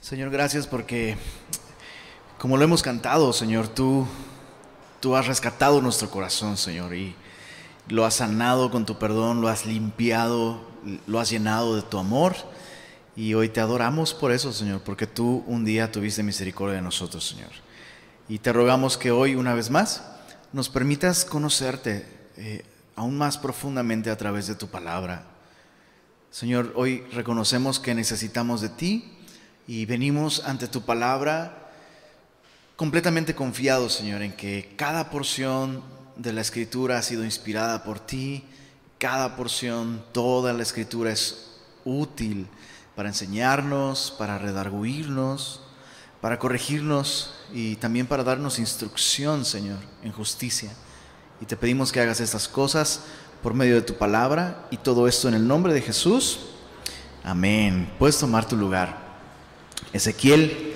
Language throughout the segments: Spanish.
Señor, gracias porque, como lo hemos cantado, Señor, tú, tú has rescatado nuestro corazón, Señor, y lo has sanado con tu perdón, lo has limpiado, lo has llenado de tu amor. Y hoy te adoramos por eso, Señor, porque tú un día tuviste misericordia de nosotros, Señor. Y te rogamos que hoy, una vez más, nos permitas conocerte eh, aún más profundamente a través de tu palabra. Señor, hoy reconocemos que necesitamos de ti y venimos ante tu palabra completamente confiados, Señor, en que cada porción de la escritura ha sido inspirada por ti, cada porción, toda la escritura es útil para enseñarnos, para redarguirnos, para corregirnos y también para darnos instrucción, Señor, en justicia. Y te pedimos que hagas estas cosas por medio de tu palabra y todo esto en el nombre de Jesús. Amén. Puedes tomar tu lugar. Ezequiel,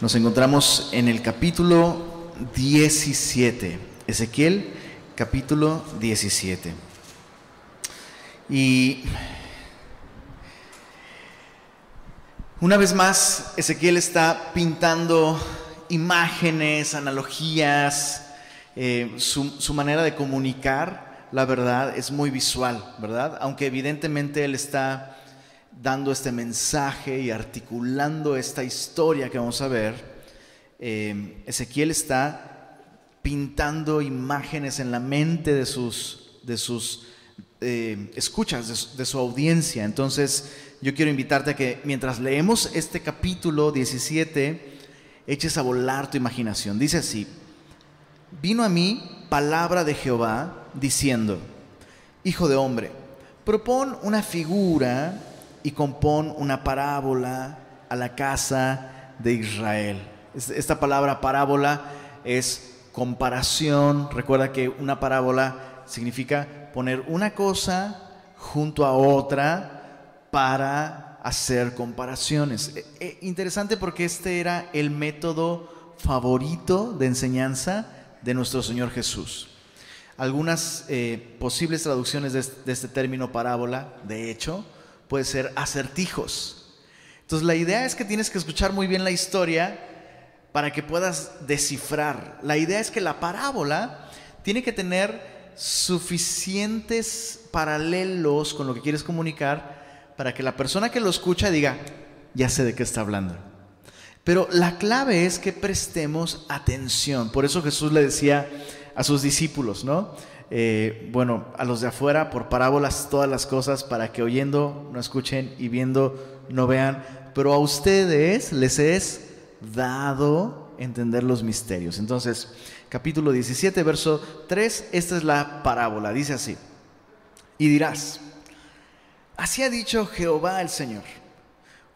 nos encontramos en el capítulo 17. Ezequiel, capítulo 17. Y una vez más, Ezequiel está pintando imágenes, analogías, eh, su, su manera de comunicar la verdad es muy visual, ¿verdad? Aunque evidentemente él está dando este mensaje y articulando esta historia que vamos a ver, eh, Ezequiel está pintando imágenes en la mente de sus, de sus eh, escuchas, de su, audiencia. Entonces, yo quiero invitarte a que mientras leemos este capítulo 17, eches a volar tu imaginación. Dice así, vino a mí palabra de Jehová diciendo, Hijo de hombre, propón una figura y compón una parábola a la casa de Israel. Esta palabra parábola es comparación. Recuerda que una parábola significa poner una cosa junto a otra para hacer comparaciones. E, e, interesante porque este era el método favorito de enseñanza de nuestro Señor Jesús. Algunas eh, posibles traducciones de este término parábola, de hecho, puede ser acertijos. Entonces la idea es que tienes que escuchar muy bien la historia para que puedas descifrar. La idea es que la parábola tiene que tener suficientes paralelos con lo que quieres comunicar para que la persona que lo escucha diga, ya sé de qué está hablando. Pero la clave es que prestemos atención. Por eso Jesús le decía a sus discípulos, ¿no? Eh, bueno, a los de afuera por parábolas todas las cosas para que oyendo no escuchen y viendo no vean, pero a ustedes les es dado entender los misterios. Entonces, capítulo 17, verso 3, esta es la parábola, dice así, y dirás, así ha dicho Jehová el Señor,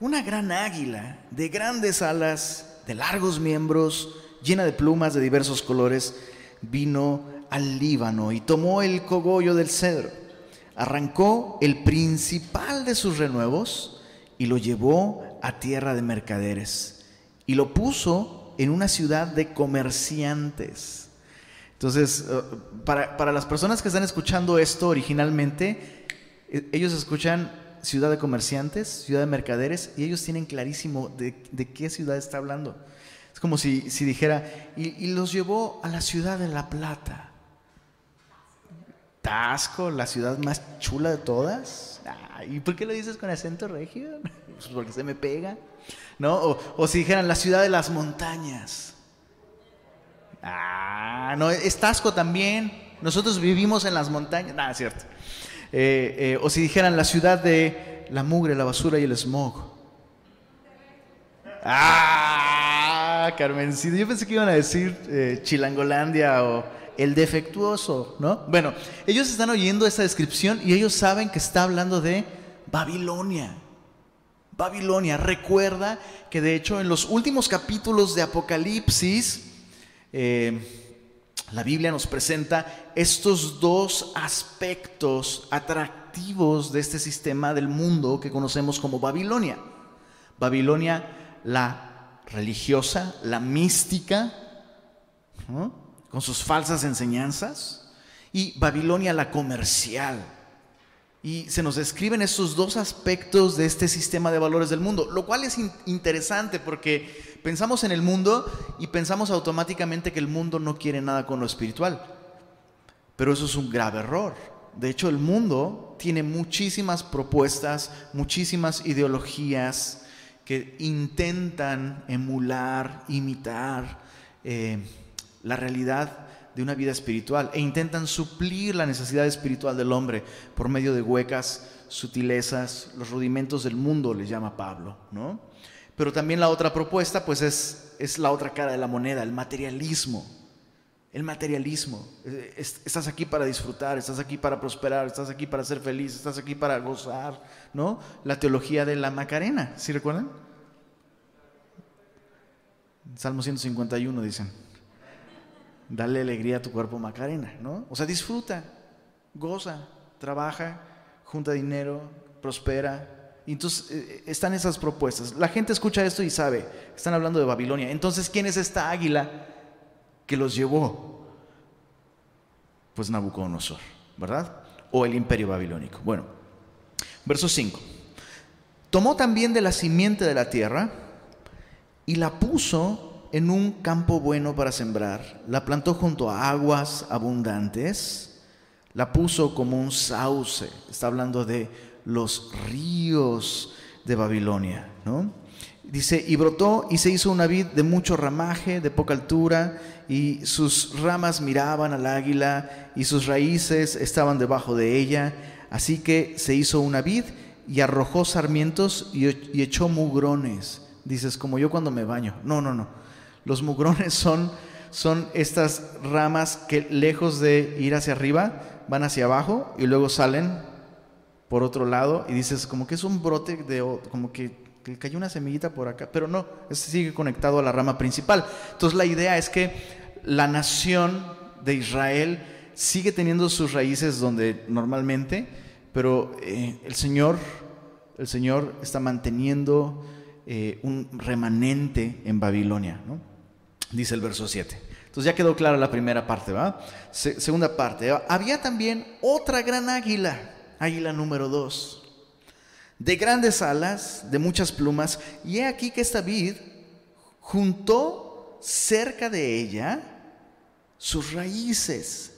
una gran águila de grandes alas, de largos miembros, llena de plumas de diversos colores, vino al Líbano y tomó el cogollo del cedro, arrancó el principal de sus renuevos y lo llevó a tierra de mercaderes y lo puso en una ciudad de comerciantes. Entonces, eh, para, para las personas que están escuchando esto originalmente, eh, ellos escuchan ciudad de comerciantes, ciudad de mercaderes, y ellos tienen clarísimo de, de qué ciudad está hablando. Es como si, si dijera, y, y, los llevó a la ciudad de La Plata. Tasco, la ciudad más chula de todas. ¿Y por qué lo dices con acento regio? Pues porque se me pega. ¿No? O, si dijeran la ciudad de las montañas. Ah, no, es Tasco también. Nosotros vivimos en las montañas. Nada, es cierto. Eh, eh, o si dijeran la ciudad de la mugre, la basura y el smog. Ah, Carmencito. Yo pensé que iban a decir eh, Chilangolandia o el defectuoso, ¿no? Bueno, ellos están oyendo esa descripción y ellos saben que está hablando de Babilonia. Babilonia, recuerda que de hecho en los últimos capítulos de Apocalipsis, eh, la Biblia nos presenta estos dos aspectos atractivos de este sistema del mundo que conocemos como Babilonia. Babilonia, la religiosa, la mística, ¿no? Con sus falsas enseñanzas, y Babilonia la comercial. Y se nos describen esos dos aspectos de este sistema de valores del mundo, lo cual es interesante porque pensamos en el mundo y pensamos automáticamente que el mundo no quiere nada con lo espiritual. Pero eso es un grave error. De hecho, el mundo tiene muchísimas propuestas, muchísimas ideologías que intentan emular, imitar eh, la realidad de una vida espiritual e intentan suplir la necesidad espiritual del hombre por medio de huecas sutilezas, los rudimentos del mundo, le llama Pablo, ¿no? Pero también la otra propuesta, pues es, es la otra cara de la moneda, el materialismo. El materialismo. Estás aquí para disfrutar, estás aquí para prosperar, estás aquí para ser feliz, estás aquí para gozar, ¿no? La teología de la Macarena, ¿sí recuerdan? Salmo 151 dicen. Dale alegría a tu cuerpo Macarena, ¿no? O sea, disfruta, goza, trabaja, junta dinero, prospera. Y entonces eh, están esas propuestas. La gente escucha esto y sabe, están hablando de Babilonia. Entonces, ¿quién es esta águila que los llevó? Pues Nabucodonosor, ¿verdad? O el imperio babilónico. Bueno, verso 5. Tomó también de la simiente de la tierra y la puso en un campo bueno para sembrar, la plantó junto a aguas abundantes, la puso como un sauce, está hablando de los ríos de Babilonia, ¿no? Dice, y brotó y se hizo una vid de mucho ramaje, de poca altura, y sus ramas miraban al águila, y sus raíces estaban debajo de ella, así que se hizo una vid y arrojó sarmientos y, echó mugrones. Dices, como yo cuando me baño. No, no, no. Los mugrones son, son estas ramas que lejos de ir hacia arriba, van hacia abajo y luego salen por otro lado y dices como que es un brote de como que, cayó una semillita por acá, pero no, este sigue conectado a la rama principal. Entonces la idea es que la nación de Israel sigue teniendo sus raíces donde normalmente, pero eh, el Señor, el Señor está manteniendo eh, un remanente en Babilonia, ¿no? Dice el verso 7. Entonces ya quedó clara la primera parte, ¿va? segunda parte. Había también otra gran águila, águila número 2, de grandes alas, de muchas plumas, y he aquí que esta vid juntó cerca de ella sus raíces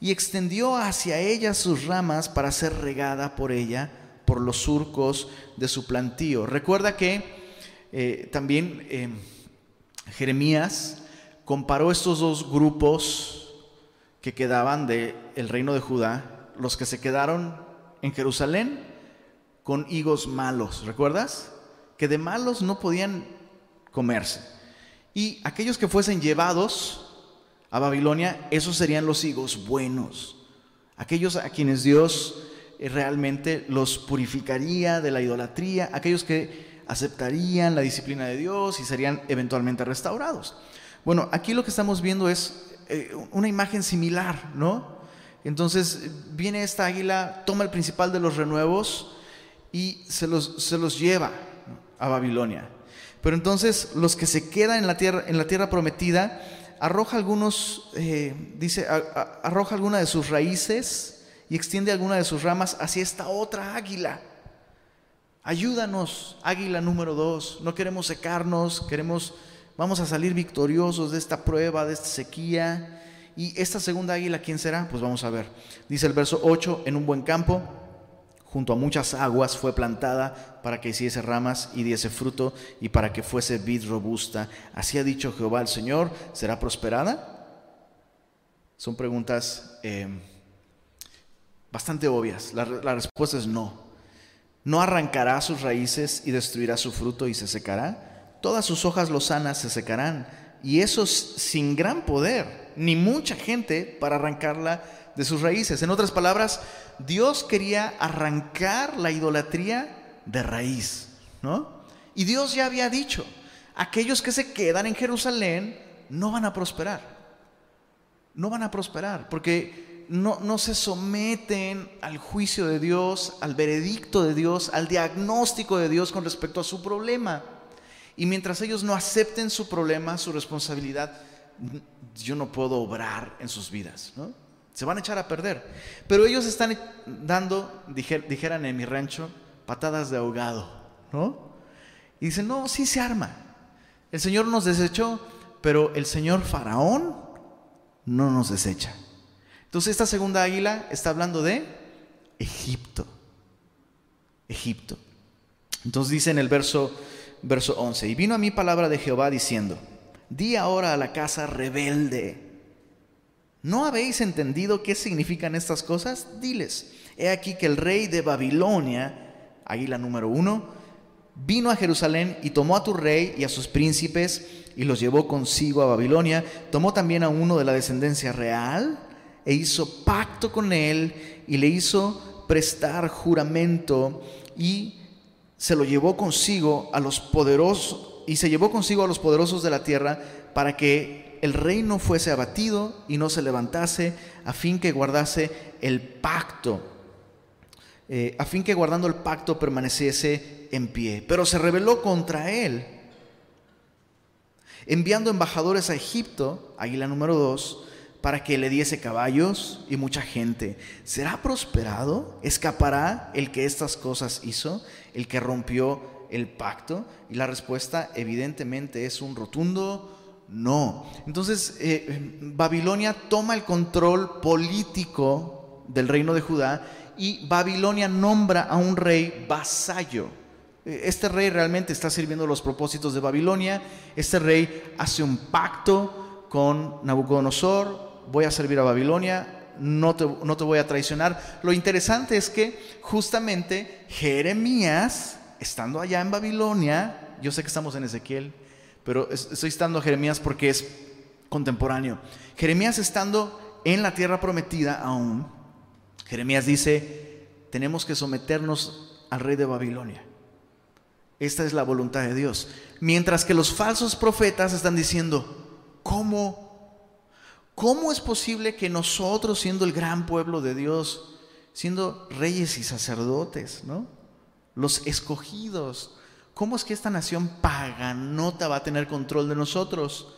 y extendió hacia ella sus ramas para ser regada por ella por los surcos de su plantío. Recuerda que eh, también... Eh, Jeremías comparó estos dos grupos que quedaban del el reino de Judá, los que se quedaron en Jerusalén, con higos malos, ¿recuerdas? Que de malos no podían comerse. Y aquellos que fuesen llevados a Babilonia, esos serían los higos buenos, aquellos a quienes Dios eh, realmente los purificaría de la idolatría, aquellos que aceptarían la disciplina de Dios y serían eventualmente restaurados. Bueno, aquí lo que estamos viendo es eh, una imagen similar, ¿no? Entonces viene esta águila, toma el principal de los renuevos y se los, se los lleva a Babilonia. Pero entonces los que se quedan en la tierra, en la tierra prometida, arroja algunos, eh, dice, arroja alguna de sus raíces y extiende alguna de sus ramas hacia esta otra águila. Ayúdanos, águila número dos. No queremos secarnos, queremos, vamos a salir victoriosos de esta prueba, de esta sequía. Y esta segunda águila, ¿quién será? Pues vamos a ver. Dice el verso 8, en un buen campo, junto a muchas aguas, fue plantada para que hiciese ramas y diese fruto y para que fuese vid robusta. Así ha dicho Jehová el Señor, ¿será prosperada? Son preguntas eh, bastante obvias. la respuesta es no. No arrancará sus raíces y destruirá su fruto y se secará. Todas sus hojas lozanas se secarán. Y eso sin gran poder, ni mucha gente para arrancarla de sus raíces. En otras palabras, Dios quería arrancar la idolatría de raíz, ¿no? Y Dios ya había dicho, aquellos que se quedan en Jerusalén no van a prosperar. No van a prosperar, porque no, se someten al juicio de Dios, al veredicto de Dios, al diagnóstico de Dios con respecto a su problema. Y mientras ellos no acepten su problema, su responsabilidad, yo no puedo obrar en sus vidas. se van a echar a perder. Pero ellos están dando, dijeran en mi rancho, patadas de ahogado, ¿no? Y dicen, no, sí se arma. El Señor nos desechó, pero el Señor Faraón no nos desecha. Entonces esta segunda águila está hablando de Egipto. Egipto. Entonces dice en el verso, verso 11, y vino a mí palabra de Jehová diciendo, di ahora a la casa rebelde, ¿No habéis entendido qué significan estas cosas? Diles, he aquí que el rey de Babilonia, águila número uno, vino a Jerusalén y tomó a tu rey y a sus príncipes y los llevó consigo a Babilonia. Tomó también a uno de la descendencia real e hizo pacto con él y le hizo prestar juramento y se lo llevó consigo a los poderosos y se llevó consigo a los poderosos de la tierra para que el reino fuese abatido y no se levantase, a fin que guardase el pacto, eh, a fin que guardando el pacto permaneciese en pie. Pero se rebeló contra él, enviando embajadores a Egipto, águila número dos, para que le diese caballos y mucha gente. ¿Será prosperado? ¿Escapará el que estas cosas hizo, el que rompió el pacto? Y la respuesta evidentemente es un rotundo no. Entonces, eh, Babilonia toma el control político del reino de Judá y Babilonia nombra a un rey vasallo. Este rey realmente está sirviendo los propósitos de Babilonia. Este rey hace un pacto con Nabucodonosor. Voy a servir a Babilonia, no te, no te voy a traicionar. Lo interesante es que justamente Jeremías, estando allá en Babilonia, yo sé que estamos en Ezequiel, pero estoy citando a Jeremías porque es contemporáneo. Jeremías estando en la tierra prometida aún, Jeremías dice, tenemos que someternos al rey de Babilonia. Esta es la voluntad de Dios. Mientras que los falsos profetas están diciendo, ¿cómo? ¿Cómo es posible que nosotros, siendo el gran pueblo de Dios, siendo reyes y sacerdotes, ¿no? los escogidos, ¿cómo es que esta nación paganota va a tener control de nosotros?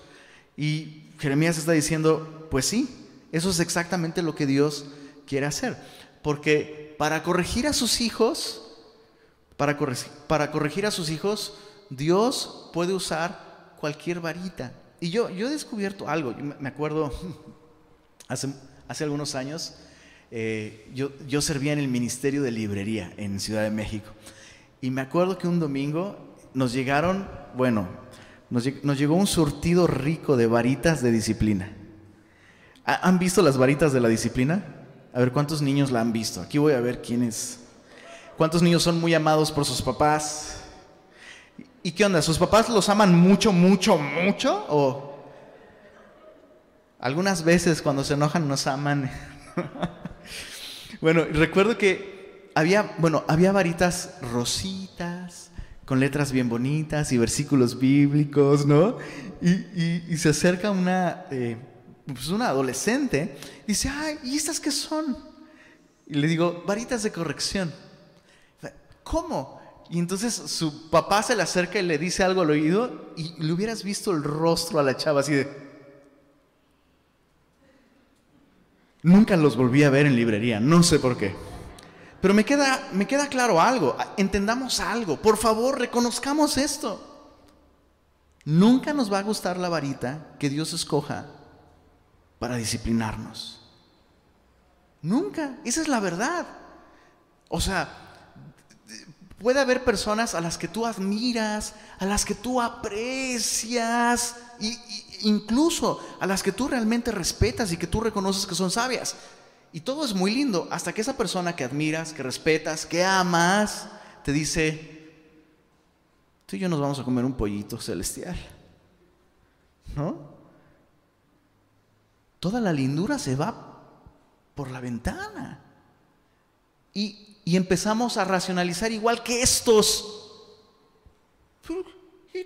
Y Jeremías está diciendo, pues sí, eso es exactamente lo que Dios quiere hacer. Porque para corregir a sus hijos, para corregir, para corregir a sus hijos, Dios puede usar cualquier varita. Y yo, yo he descubierto algo, me acuerdo hace, hace algunos años, eh, yo, yo servía en el Ministerio de Librería en Ciudad de México. Y me acuerdo que un domingo nos llegaron, bueno, nos, llegó un surtido rico de varitas de disciplina. ¿Han visto las varitas de la disciplina? A ver cuántos niños la han visto. Aquí voy a ver quiénes. ¿Cuántos niños son muy amados por sus papás? ¿Y qué onda? ¿Sus papás los aman mucho, mucho, mucho? ¿O algunas veces cuando se enojan nos aman? bueno, recuerdo que había, bueno, había varitas rositas, con letras bien bonitas y versículos bíblicos, ¿no? Y, se acerca una, eh, pues una adolescente, y dice, ay, ¿y estas qué son? Y le digo, varitas de corrección. ¿Cómo? Y entonces su papá se le acerca y le dice algo al oído y le hubieras visto el rostro a la chava así de... Nunca los volví a ver en librería, no sé por qué. Pero me queda, me queda claro algo, entendamos algo, por favor, reconozcamos esto. Nunca nos va a gustar la varita que Dios escoja para disciplinarnos. Nunca, esa es la verdad. O sea, puede haber personas a las que tú admiras, a las que tú aprecias, e incluso a las que tú realmente respetas y que tú reconoces que son sabias. Y todo es muy lindo hasta que esa persona que admiras, que respetas, que amas, te dice, tú y yo nos vamos a comer un pollito celestial. ¿No? Toda la lindura se va por la ventana. Y, empezamos a racionalizar igual que estos. ¿Y,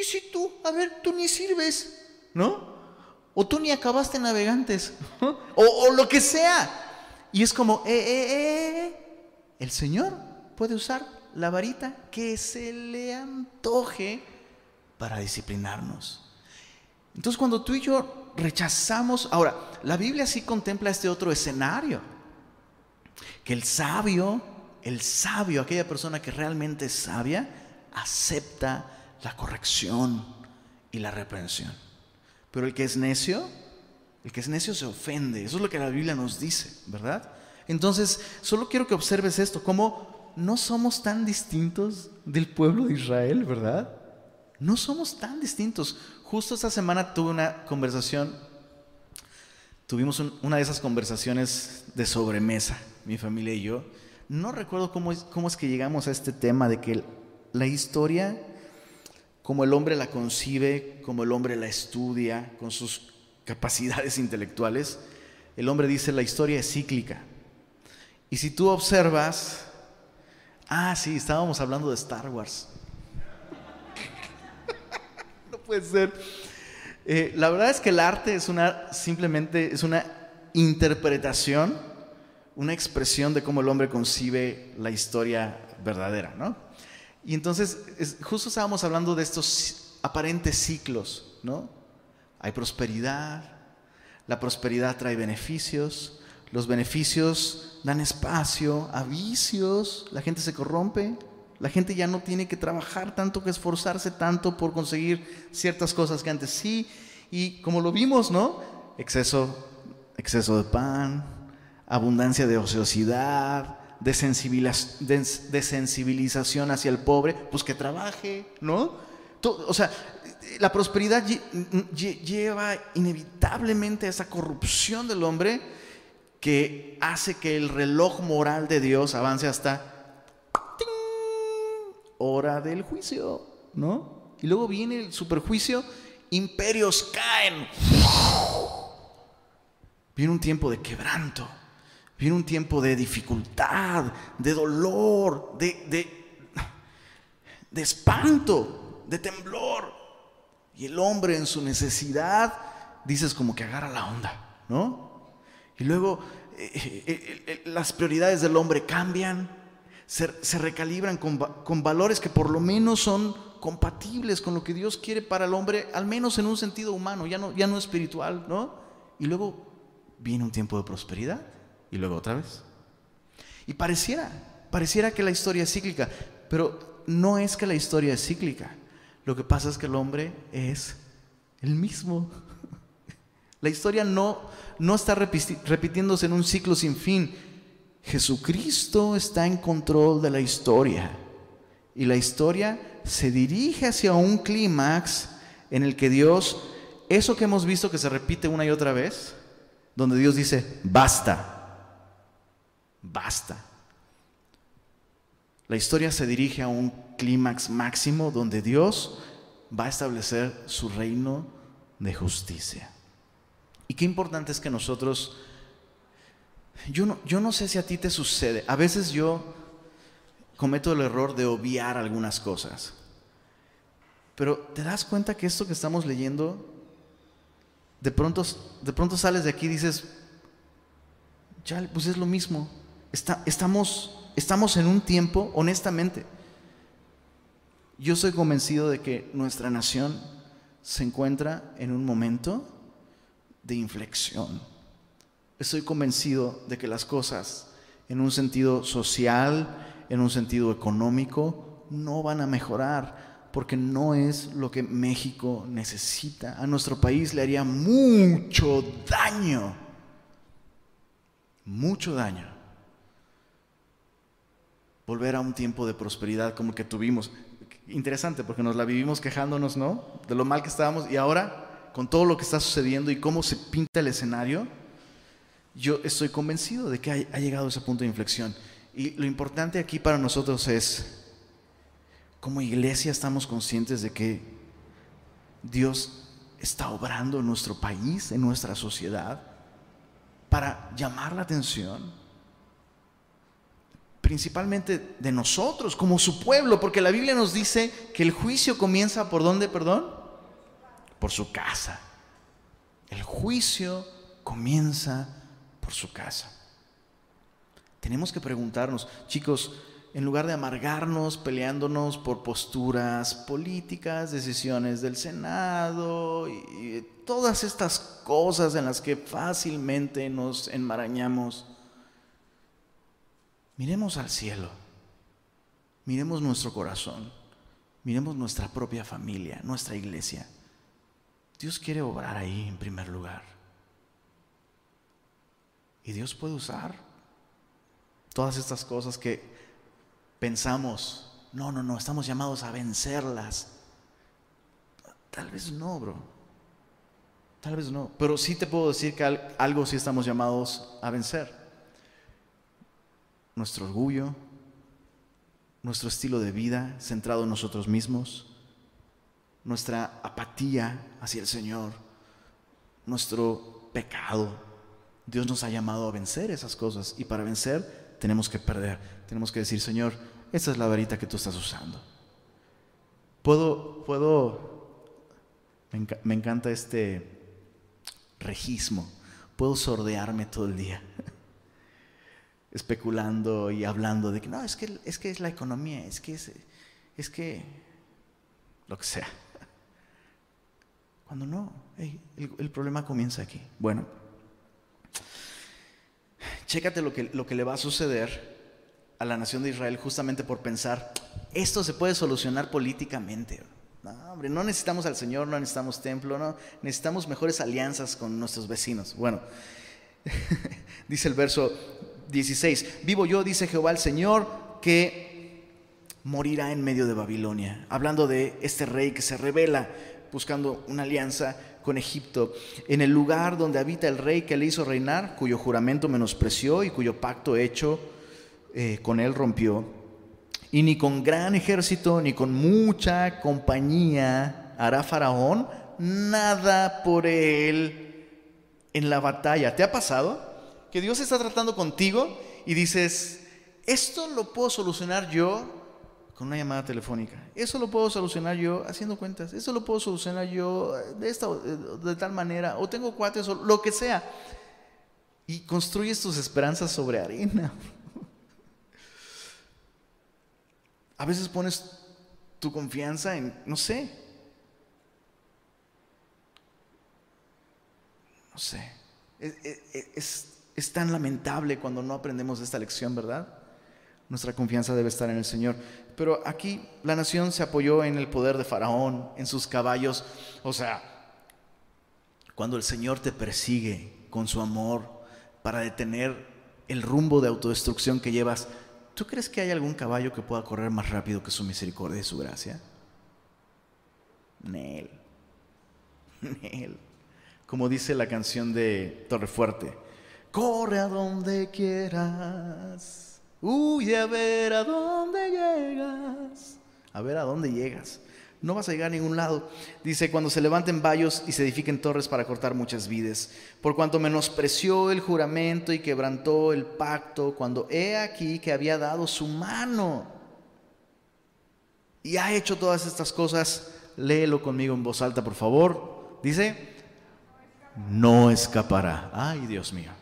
¿Y si tú, a ver, tú ni sirves? ¿No? O tú ni acabaste navegantes. o, lo que sea. Y es como, eh, eh, eh, eh, el Señor puede usar la varita que se le antoje para disciplinarnos. Entonces cuando tú y yo rechazamos, ahora, la Biblia sí contempla este otro escenario, que el sabio, el sabio, aquella persona que realmente es sabia, acepta la corrección y la reprensión. Pero el que es necio, el que es necio se ofende. Eso es lo que la Biblia nos dice, ¿verdad? Entonces, solo quiero que observes esto, cómo no somos tan distintos del pueblo de Israel, ¿verdad? No somos tan distintos. Justo esta semana tuve una conversación, tuvimos una de esas conversaciones de sobremesa, mi familia y yo. No recuerdo cómo es, cómo es que llegamos a este tema de que la historia, como el hombre la concibe, como el hombre la estudia, con sus capacidades intelectuales, el hombre dice la historia es cíclica. Y si tú observas, ah, sí, estábamos hablando de Star Wars. no puede ser. Eh, la verdad es que el arte es una, simplemente, es una interpretación, una expresión de cómo el hombre concibe la historia verdadera, ¿no? Y entonces, justo estábamos hablando de estos aparentes ciclos, ¿no? Hay prosperidad, la prosperidad trae beneficios, los beneficios dan espacio a vicios, la gente se corrompe, la gente ya no tiene que trabajar tanto, que esforzarse tanto por conseguir ciertas cosas que antes sí, y como lo vimos, ¿no? Exceso, exceso de pan, abundancia de ociosidad, desensibilización hacia el pobre, pues que trabaje, ¿no? o sea, la prosperidad lleva inevitablemente a esa corrupción del hombre que hace que el reloj moral de Dios avance hasta hora del juicio, ¿no? Y luego viene el superjuicio, imperios caen. Viene un tiempo de quebranto, viene un tiempo de dificultad, de dolor, de, de, espanto, de temblor. Y el hombre en su necesidad, dices como que agarra la onda, ¿no? Y luego eh, eh, eh, las prioridades del hombre cambian, se, recalibran con, valores que por lo menos son compatibles con lo que Dios quiere para el hombre, al menos en un sentido humano, ya no, ya no espiritual, ¿no? Y luego viene un tiempo de prosperidad y luego otra vez. Y pareciera, pareciera que la historia es cíclica, pero no es que la historia es cíclica. Lo que pasa es que el hombre es el mismo. La historia no, no está repitiéndose en un ciclo sin fin. Jesucristo está en control de la historia. Y la historia se dirige hacia un clímax en el que Dios, eso que hemos visto que se repite una y otra vez, donde Dios dice, basta, basta. La historia se dirige a un clímax máximo donde Dios va a establecer su reino de justicia. Y qué importante es que nosotros, yo no, yo no sé si a ti te sucede, a veces yo cometo el error de obviar algunas cosas, pero te das cuenta que esto que estamos leyendo, de pronto, de pronto sales de aquí y dices, ya, pues es lo mismo, Está, estamos, estamos en un tiempo, honestamente, yo soy convencido de que nuestra nación se encuentra en un momento de inflexión. Estoy convencido de que las cosas en un sentido social, en un sentido económico, no van a mejorar porque no es lo que México necesita. A nuestro país le haría mucho daño, mucho daño. Volver a un tiempo de prosperidad como el que tuvimos. Interesante porque nos la vivimos quejándonos, ¿no? De lo mal que estábamos y ahora con todo lo que está sucediendo y cómo se pinta el escenario, yo estoy convencido de que ha, llegado ese punto de inflexión. Y lo importante aquí para nosotros es, como iglesia estamos conscientes de que Dios está obrando en nuestro país, en nuestra sociedad, para llamar la atención, principalmente de nosotros, como su pueblo, porque la Biblia nos dice que el juicio comienza por dónde, perdón? por su casa. El juicio comienza por su casa. Tenemos que preguntarnos, chicos, en lugar de amargarnos peleándonos por posturas políticas, decisiones del Senado y todas estas cosas en las que fácilmente nos enmarañamos, miremos al cielo, miremos nuestro corazón, miremos nuestra propia familia, nuestra iglesia. Dios quiere obrar ahí en primer lugar. Y Dios puede usar todas estas cosas que pensamos, no, no, no, estamos llamados a vencerlas. Tal vez no, bro. Tal vez no. Pero sí te puedo decir que algo sí estamos llamados a vencer. Nuestro orgullo, nuestro estilo de vida centrado en nosotros mismos, nuestra apatía hacia el Señor, nuestro pecado. Dios nos ha llamado a vencer esas cosas y para vencer tenemos que perder. Tenemos que decir, Señor, esta es la varita que tú estás usando. Puedo, puedo, me, encanta este regismo. Puedo sordearme todo el día especulando y hablando de que no, es que es, que es la economía, es que es, es que lo que sea. Cuando no, el, problema comienza aquí. Bueno, chécate lo que, lo que le va a suceder a la nación de Israel justamente por pensar, esto se puede solucionar políticamente. No, no necesitamos al Señor, no necesitamos templo, no, necesitamos mejores alianzas con nuestros vecinos. Bueno, dice el verso 16, vivo yo, dice Jehová el Señor, que morirá en medio de Babilonia, hablando de este rey que se revela buscando una alianza con Egipto, en el lugar donde habita el rey que le hizo reinar, cuyo juramento menospreció y cuyo pacto hecho eh, con él rompió. Y ni con gran ejército, ni con mucha compañía hará Faraón nada por él en la batalla. ¿Te ha pasado? Que Dios está tratando contigo y dices, esto lo puedo solucionar yo con una llamada telefónica. Eso lo puedo solucionar yo haciendo cuentas. Eso lo puedo solucionar yo de, esta, de tal manera. O tengo cuates o lo que sea. Y construyes tus esperanzas sobre arena. A veces pones tu confianza en, no sé, no sé. Es, es, tan lamentable cuando no aprendemos esta lección, ¿verdad? Nuestra confianza debe estar en el Señor. Pero aquí la nación se apoyó en el poder de Faraón, en sus caballos. O sea, cuando el Señor te persigue con su amor para detener el rumbo de autodestrucción que llevas, ¿tú crees que hay algún caballo que pueda correr más rápido que su misericordia y su gracia? Nel. Nel. Como dice la canción de Torrefuerte, corre a donde quieras Uy, a ver a dónde llegas. A ver a dónde llegas. No vas a llegar a ningún lado. Dice, cuando se levanten vallos y se edifiquen torres para cortar muchas vides. Por cuanto menospreció el juramento y quebrantó el pacto, cuando he aquí que había dado su mano. Y ha hecho todas estas cosas. Léelo conmigo en voz alta, por favor. Dice, no escapará. Ay, Dios mío.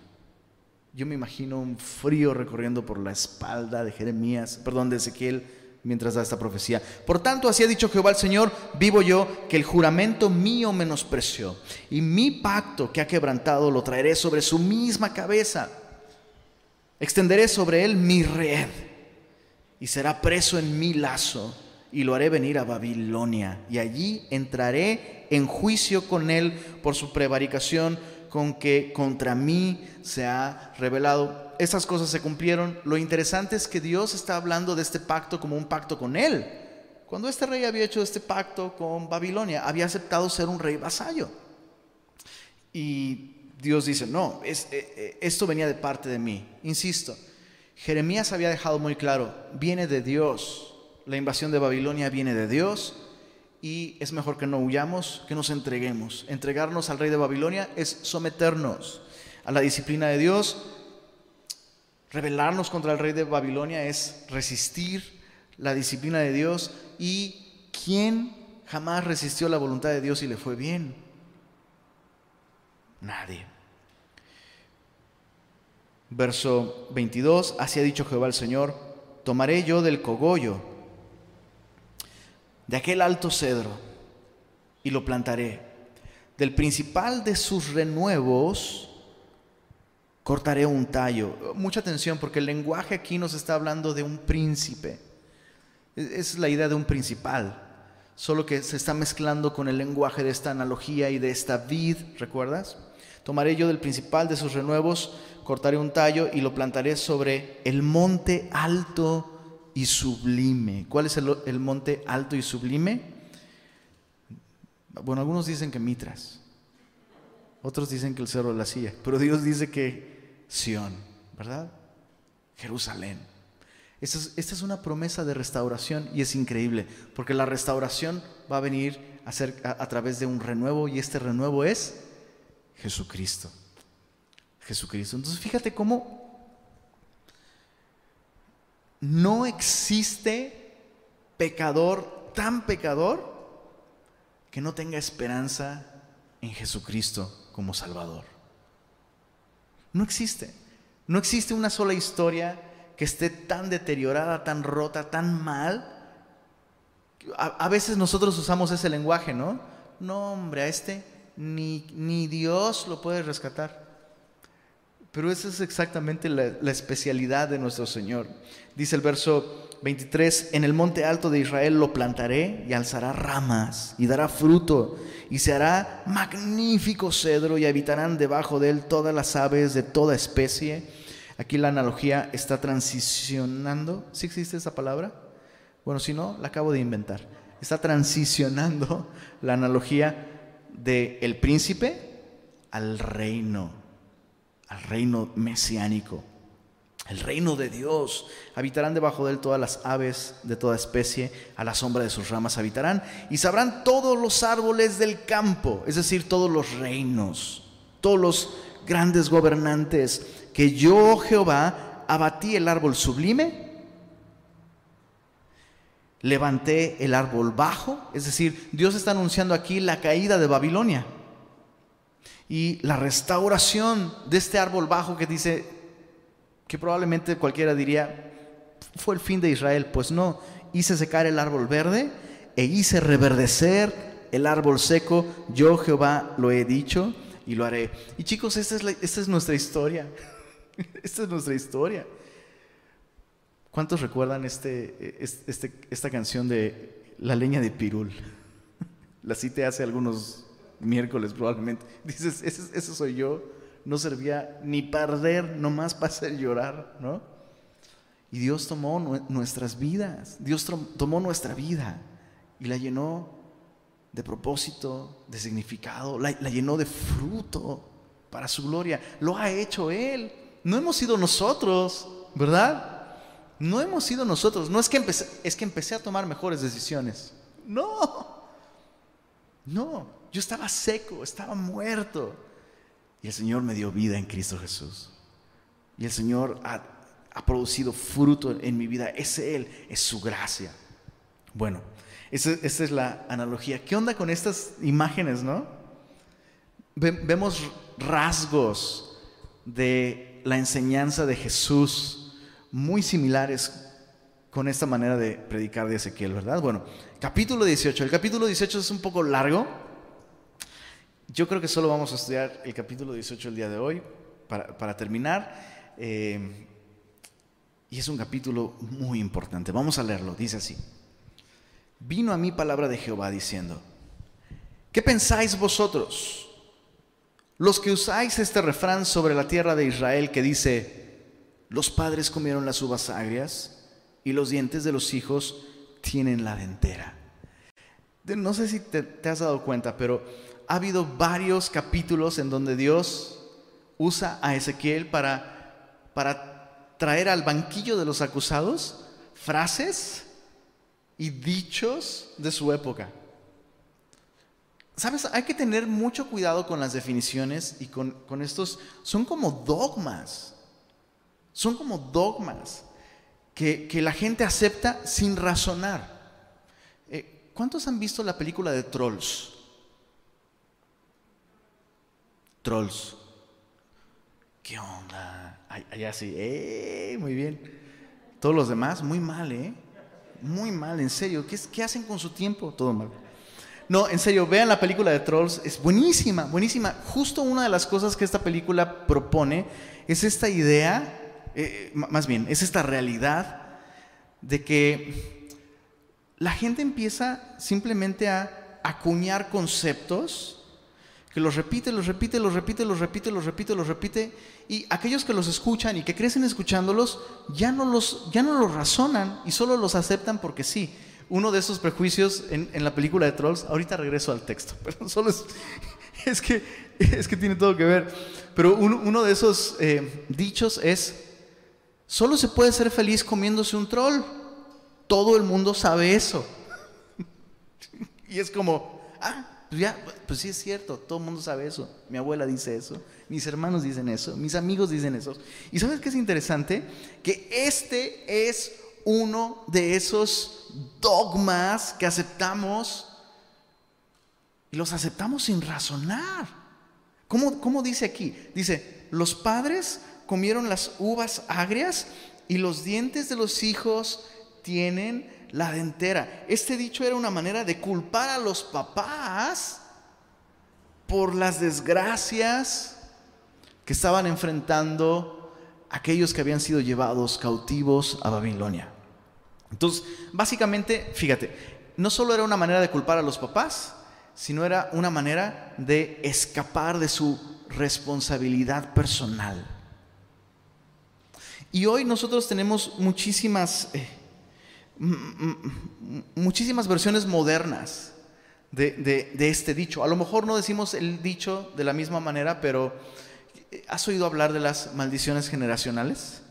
Yo me imagino un frío recorriendo por la espalda de Jeremías, perdón, de Ezequiel, mientras da esta profecía. Por tanto, así ha dicho Jehová el Señor, vivo yo, que el juramento mío menospreció, y mi pacto que ha quebrantado lo traeré sobre su misma cabeza. Extenderé sobre él mi red, y será preso en mi lazo, y lo haré venir a Babilonia, y allí entraré en juicio con él por su prevaricación con que contra mí se ha revelado. Esas cosas se cumplieron. Lo interesante es que Dios está hablando de este pacto como un pacto con él. Cuando este rey había hecho este pacto con Babilonia, había aceptado ser un rey vasallo. Y Dios dice, no, eh, eh, esto venía de parte de mí. Insisto, Jeremías había dejado muy claro, viene de Dios. La invasión de Babilonia viene de Dios y es mejor que no huyamos, que nos entreguemos. Entregarnos al rey de Babilonia es someternos a la disciplina de Dios. Rebelarnos contra el rey de Babilonia es resistir la disciplina de Dios. ¿Y quién jamás resistió la voluntad de Dios y le fue bien? Nadie. Verso 22, así ha dicho Jehová el Señor, tomaré yo del cogollo, de aquel alto cedro, y lo plantaré. Del principal de sus renuevos cortaré un tallo. Mucha atención porque el lenguaje aquí nos está hablando de un príncipe. Es la idea de un principal, solo que se está mezclando con el lenguaje de esta analogía y de esta vid, ¿recuerdas? Tomaré yo del principal de sus renuevos, cortaré un tallo y lo plantaré sobre el monte alto y sublime. ¿Cuál es el, monte alto y sublime? Bueno, algunos dicen que Mitras, otros dicen que el Cerro de la Silla, pero Dios dice que Sión, ¿verdad? Jerusalén. Esta es, una promesa de restauración y es increíble, porque la restauración va a venir a, a través de un renuevo y este renuevo es Jesucristo. Jesucristo. Entonces fíjate cómo no existe pecador tan pecador que no tenga esperanza en Jesucristo como Salvador. No existe. No existe una sola historia que esté tan deteriorada, tan rota, tan mal. A, veces nosotros usamos ese lenguaje, ¿no? No, hombre, a este ni, ni Dios lo puede rescatar. Pero esa es exactamente la, especialidad de nuestro Señor. Dice el verso 23, en el monte alto de Israel lo plantaré y alzará ramas y dará fruto y se hará magnífico cedro y habitarán debajo de él todas las aves de toda especie Aquí la analogía está transicionando. ¿Sí existe esa palabra? Bueno, si no, la acabo de inventar. Está transicionando la analogía de el príncipe al reino, al reino mesiánico, el reino de Dios. Habitarán debajo de él todas las aves de toda especie, a la sombra de sus ramas habitarán, y sabrán todos los árboles del campo, es decir, todos los reinos, todos los grandes gobernantes que yo, Jehová, abatí el árbol sublime, levanté el árbol bajo, es decir, Dios está anunciando aquí la caída de Babilonia y la restauración de este árbol bajo que dice que probablemente cualquiera diría fue el fin de Israel, pues no, hice secar el árbol verde e hice reverdecer el árbol seco, yo Jehová lo he dicho y lo haré. Y chicos, esta es, nuestra historia. Esta es nuestra historia. ¿Cuántos recuerdan este, este, esta canción de La leña de Pirul? La cité hace algunos miércoles probablemente. Dices, ese, soy yo. No servía ni perder, nomás para hacer llorar, ¿no? Y Dios tomó nuestras vidas. Dios tomó nuestra vida y la llenó de propósito, de significado, la llenó de fruto para su gloria. Lo ha hecho Él no hemos sido nosotros, ¿verdad? No hemos sido nosotros. No es que empecé, es que empecé a tomar mejores decisiones. No. No, yo estaba seco, estaba muerto. Y el Señor me dio vida en Cristo Jesús. Y el Señor ha, producido fruto en mi vida. Es Él, es su gracia. Bueno, esa, es la analogía. ¿Qué onda con estas imágenes, no? Vemos rasgos de la enseñanza de Jesús muy similares con esta manera de predicar de Ezequiel, ¿verdad? Bueno, capítulo 18. El capítulo 18 es un poco largo. Yo creo que solo vamos a estudiar el capítulo 18 el día de hoy para, terminar. Eh, y es un capítulo muy importante. Vamos a leerlo. Dice así. Vino a mí palabra de Jehová diciendo, ¿qué pensáis vosotros? Los que usáis este refrán sobre la tierra de Israel que dice, los padres comieron las uvas agrias y los dientes de los hijos tienen la dentera. No sé si te, has dado cuenta, pero ha habido varios capítulos en donde Dios usa a Ezequiel para, para traer al banquillo de los acusados frases y dichos de su época. Sabes, hay que tener mucho cuidado con las definiciones y con, estos, son como dogmas, son como dogmas que, la gente acepta sin razonar. Eh, ¿Cuántos han visto la película de Trolls? Trolls. ¿Qué onda? Allá sí, ¡eh! Muy bien. Todos los demás, muy mal, ¿eh? Muy mal, en serio. ¿Qué, hacen con su tiempo? Todo mal. No, en serio, vean la película de Trolls, es buenísima, buenísima. Justo una de las cosas que esta película propone es esta idea, eh, más bien, es esta realidad de que la gente empieza simplemente a acuñar conceptos que los repite, los repite, los repite, los repite, los repite, los repite, y aquellos que los escuchan y que crecen escuchándolos ya no los, ya no los razonan y solo los aceptan porque sí uno de esos prejuicios en, la película de Trolls, ahorita regreso al texto, pero solo es, es, que, es que tiene todo que ver, pero uno, de esos eh, dichos es, solo se puede ser feliz comiéndose un troll, todo el mundo sabe eso. y es como, ah, pues ya, pues sí es cierto, todo el mundo sabe eso, mi abuela dice eso, mis hermanos dicen eso, mis amigos dicen eso. ¿Y sabes qué es interesante? Que este es uno de esos dogmas que aceptamos y los aceptamos sin razonar. ¿Cómo, ¿Cómo, dice aquí? Dice, los padres comieron las uvas agrias y los dientes de los hijos tienen la dentera. Este dicho era una manera de culpar a los papás por las desgracias que estaban enfrentando aquellos que habían sido llevados cautivos a Babilonia. Entonces, básicamente, fíjate, no solo era una manera de culpar a los papás, sino era una manera de escapar de su responsabilidad personal. Y hoy nosotros tenemos muchísimas, eh, muchísimas versiones modernas de, de, este dicho. A lo mejor no decimos el dicho de la misma manera, pero eh, ¿has oído hablar de las maldiciones generacionales?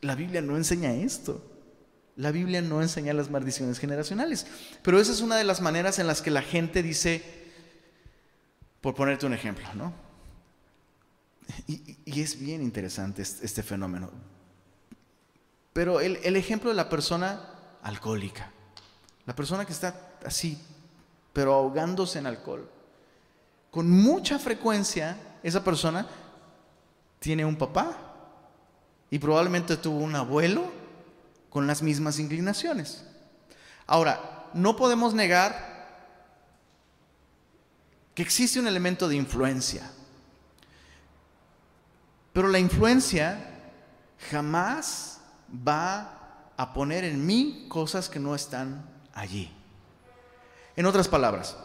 La Biblia no enseña esto. La Biblia no enseña las maldiciones generacionales. Pero esa es una de las maneras en las que la gente dice, por ponerte un ejemplo, ¿no? Y, es bien interesante este, fenómeno. Pero el, el ejemplo de la persona alcohólica, la persona que está así, pero ahogándose en alcohol, con mucha frecuencia esa persona tiene un papá y probablemente tuvo un abuelo con las mismas inclinaciones. Ahora, no podemos negar que existe un elemento de influencia, pero la influencia jamás va a poner en mí cosas que no están allí. En otras palabras,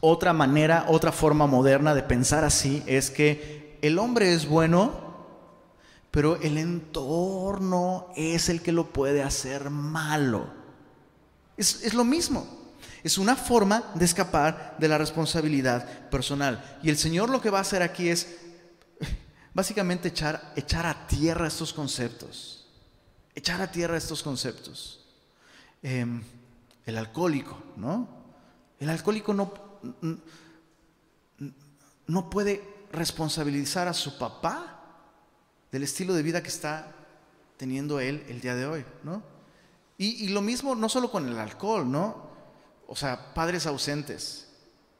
otra manera, otra forma moderna de pensar así es que el hombre es bueno pero el entorno es el que lo puede hacer malo. Es, lo mismo. Es una forma de escapar de la responsabilidad personal. Y el Señor lo que va a hacer aquí es básicamente echar, echar a tierra estos conceptos. Echar a tierra estos conceptos. Em, el alcohólico, ¿no? El alcohólico no, no puede responsabilizar a su papá del estilo de vida que está teniendo él el día de hoy, ¿no? Y, lo mismo no solo con el alcohol, ¿no? O sea, padres ausentes.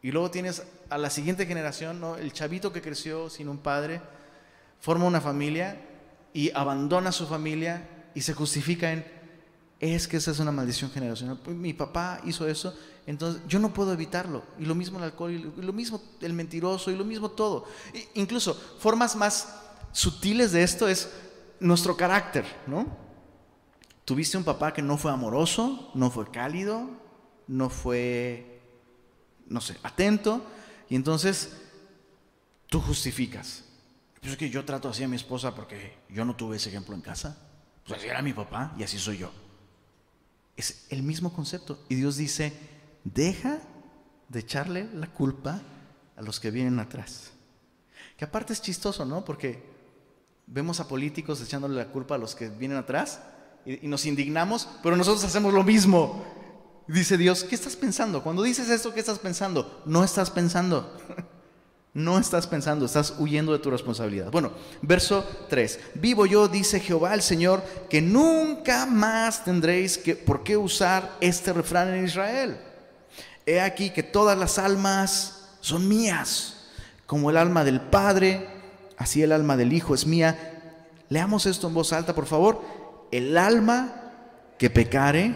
Y luego tienes a la siguiente generación, ¿no? El chavito que creció sin un padre, forma una familia y abandona su familia y se justifica en, es que esa es una maldición generacional. Pues, mi papá hizo eso, entonces yo no puedo evitarlo. Y lo mismo el alcohol, y lo mismo el mentiroso, y lo mismo todo. incluso formas más sutiles de esto es nuestro carácter, ¿no? Tuviste un papá que no fue amoroso, no fue cálido, no fue, no sé, atento, y entonces tú justificas. Pues es que yo trato así a mi esposa porque yo no tuve ese ejemplo en casa. Pues así era mi papá y así soy yo. Es el mismo concepto. Y Dios dice, deja de echarle la culpa a los que vienen atrás. Que aparte es chistoso, ¿no? Porque vemos a políticos echándole la culpa a los que vienen atrás y, nos indignamos, pero nosotros hacemos lo mismo. Dice Dios, ¿qué estás pensando? Cuando dices esto, ¿qué estás pensando? No estás pensando. No estás pensando, estás huyendo de tu responsabilidad. Bueno, verso 3. Vivo yo, dice Jehová el Señor, que nunca más tendréis que, por qué usar este refrán en Israel. He aquí que todas las almas son mías, como el alma del Padre así el alma del Hijo es mía. Leamos esto en voz alta, por favor. El alma que pecare,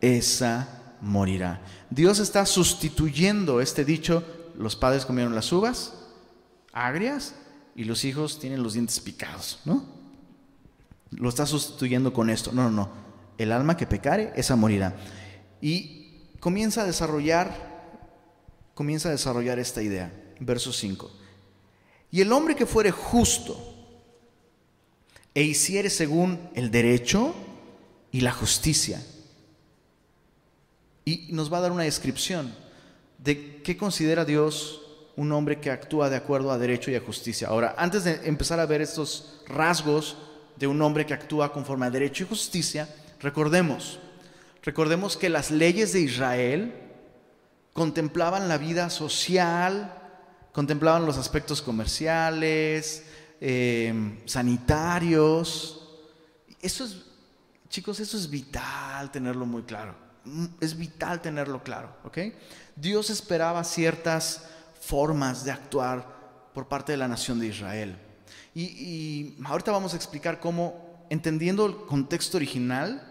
esa morirá. Dios está sustituyendo este dicho, los padres comieron las uvas agrias y los hijos tienen los dientes picados, ¿no? Lo está sustituyendo con esto. No, no, no. El alma que pecare, esa morirá. Y comienza a desarrollar, comienza a desarrollar esta idea. Verso 5. Y el hombre que fuere justo e hiciere según el derecho y la justicia. Y nos va a dar una descripción de qué considera Dios un hombre que actúa de acuerdo a derecho y a justicia. Ahora, antes de empezar a ver estos rasgos de un hombre que actúa conforme a derecho y justicia, recordemos, recordemos que las leyes de Israel contemplaban la vida social, contemplaban los aspectos comerciales, eh, sanitarios. Eso es, chicos, eso es vital tenerlo muy claro. Es vital tenerlo claro, ¿ok? Dios esperaba ciertas formas de actuar por parte de la nación de Israel. Y, ahorita vamos a explicar cómo, entendiendo el contexto original,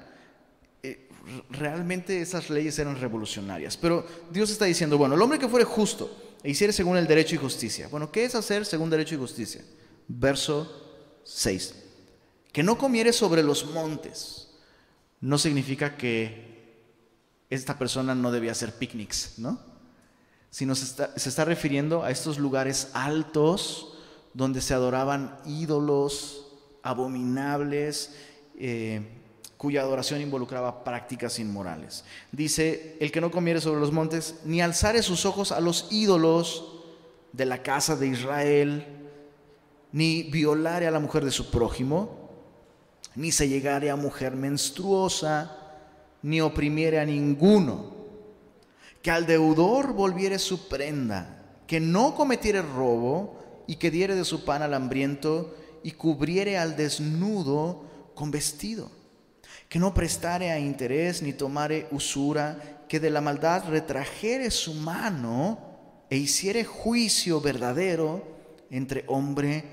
eh, realmente esas leyes eran revolucionarias. Pero Dios está diciendo, bueno, el hombre que fuere justo e hiciere según el derecho y justicia. Bueno, ¿qué es hacer según derecho y justicia? Verso 6. Que no comiere sobre los montes. No significa que esta persona no debía hacer picnics, ¿no? sino se está, refiriendo a estos lugares altos donde se adoraban ídolos abominables, eh, cuya adoración involucraba prácticas inmorales. Dice, el que no comiere sobre los montes, ni alzare sus ojos a los ídolos de la casa de Israel, ni violare a la mujer de su prójimo, ni se llegare a mujer menstruosa, ni oprimiere a ninguno que al deudor volviere su prenda, que no cometiere robo y que diere de su pan al hambriento y cubriere al desnudo con vestido, que no prestare a interés ni tomare usura, que de la maldad retrajere su mano e hiciere juicio verdadero entre hombre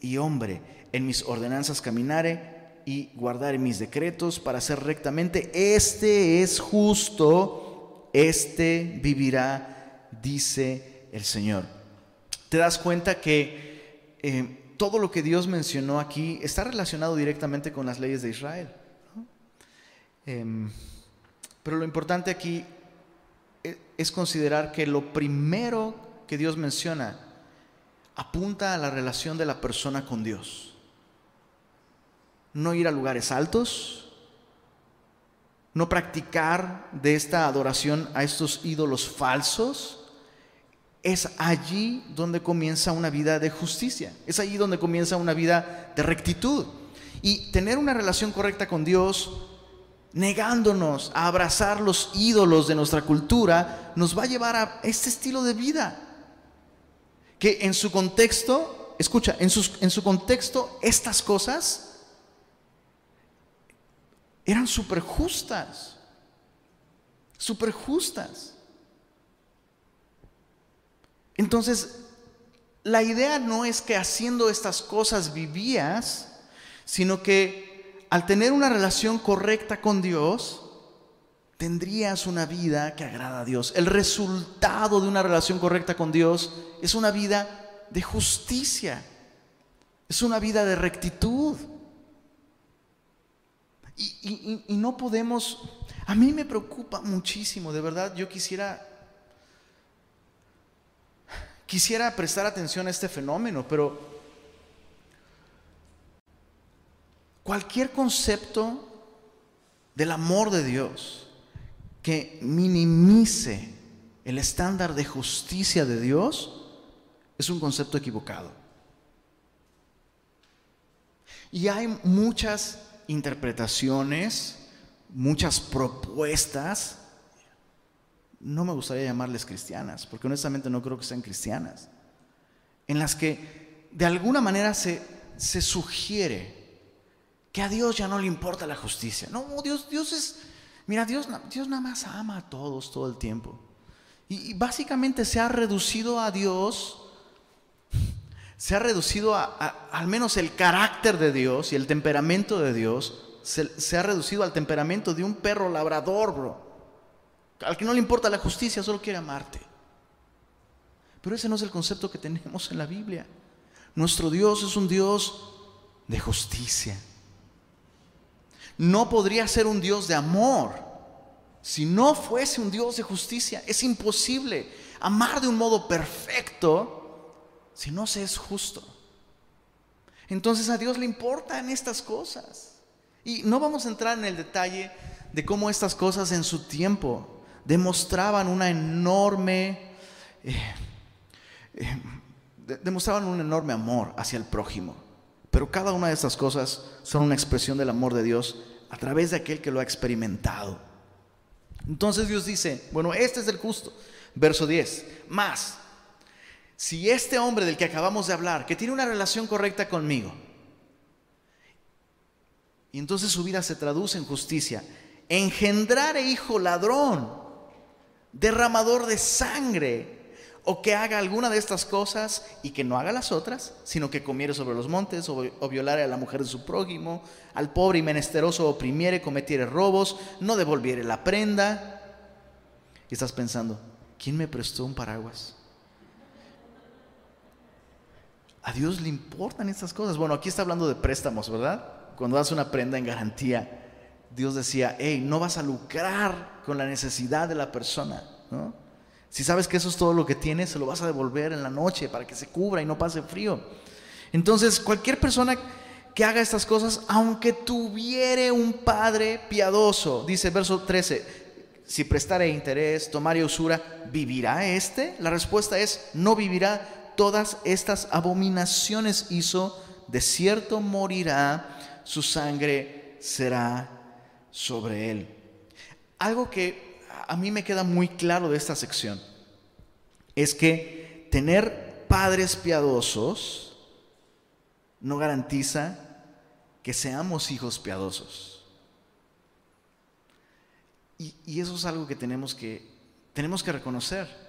y hombre. En mis ordenanzas caminare y guardare mis decretos para hacer rectamente. Este es justo este vivirá, dice el Señor. Te das cuenta que eh, todo lo que Dios mencionó aquí está relacionado directamente con las leyes de Israel. Em, pero lo importante aquí e, es considerar que lo primero que Dios menciona apunta a la relación de la persona con Dios. No ir a lugares altos, no practicar de esta adoración a estos ídolos falsos, es allí donde comienza una vida de justicia, es allí donde comienza una vida de rectitud. Y tener una relación correcta con Dios, negándonos a abrazar los ídolos de nuestra cultura, nos va a llevar a este estilo de vida, que en su contexto, escucha, en, en su contexto estas cosas eran súper justas, súper justas. Entonces, la idea no es que haciendo estas cosas vivías, sino que al tener una relación correcta con Dios, tendrías una vida que agrada a Dios. El resultado de una relación correcta con Dios es una vida de justicia, es una vida de rectitud. Y, no podemos, a mí me preocupa muchísimo, de verdad, yo quisiera, quisiera prestar atención a este fenómeno, pero cualquier concepto del amor de Dios que minimice el estándar de justicia de Dios es un concepto equivocado. Y hay muchas interpretaciones, muchas propuestas, no me gustaría llamarles cristianas, porque honestamente no creo que sean cristianas, en las que de alguna manera se, se sugiere que a Dios ya no le importa la justicia. No, Dios, Dios es, mira, Dios, Dios nada más ama a todos todo el tiempo. Y, y básicamente se ha reducido a Dios Se ha reducido a, al menos el carácter de Dios y el temperamento de Dios se, se, ha reducido al temperamento de un perro labrador, bro. Al que no le importa la justicia, solo quiere amarte. Pero ese no es el concepto que tenemos en la Biblia. Nuestro Dios es un Dios de justicia. No podría ser un Dios de amor si no fuese un Dios de justicia. Es imposible amar de un modo perfecto si no se es justo. Entonces a Dios le importan estas cosas. Y no vamos a entrar en el detalle de cómo estas cosas en su tiempo demostraban una enorme... Eh, eh, demostraban un enorme amor hacia el prójimo. Pero cada una de estas cosas son una expresión del amor de Dios a través de aquel que lo ha experimentado. Entonces Dios dice, bueno, este es el justo. Verso 10, más, si este hombre del que acabamos de hablar, que tiene una relación correcta conmigo, y entonces su vida se traduce en justicia, engendrar hijo ladrón, derramador de sangre, o que haga alguna de estas cosas y que no haga las otras, sino que comiere sobre los montes o, o violare a la mujer de su prójimo, al pobre y menesteroso oprimiere, cometiere robos, no devolviere la prenda. Y estás pensando, ¿quién me prestó un paraguas? A Dios le importan estas cosas. Bueno, aquí está hablando de préstamos, ¿verdad? Cuando das una prenda en garantía, Dios decía, hey, no vas a lucrar con la necesidad de la persona, ¿no? Si sabes que eso es todo lo que tienes, se lo vas a devolver en la noche para que se cubra y no pase frío. Entonces, cualquier persona que haga estas cosas, aunque tuviere un padre piadoso, dice verso 13, si prestare interés, tomare usura, ¿vivirá este? La respuesta es, no vivirá. Todas estas abominaciones hizo, de cierto morirá, su sangre será sobre él. Algo que a mí me queda muy claro de esta sección es que tener padres piadosos no garantiza que seamos hijos piadosos. Y, eso es algo que tenemos que, tenemos que reconocer.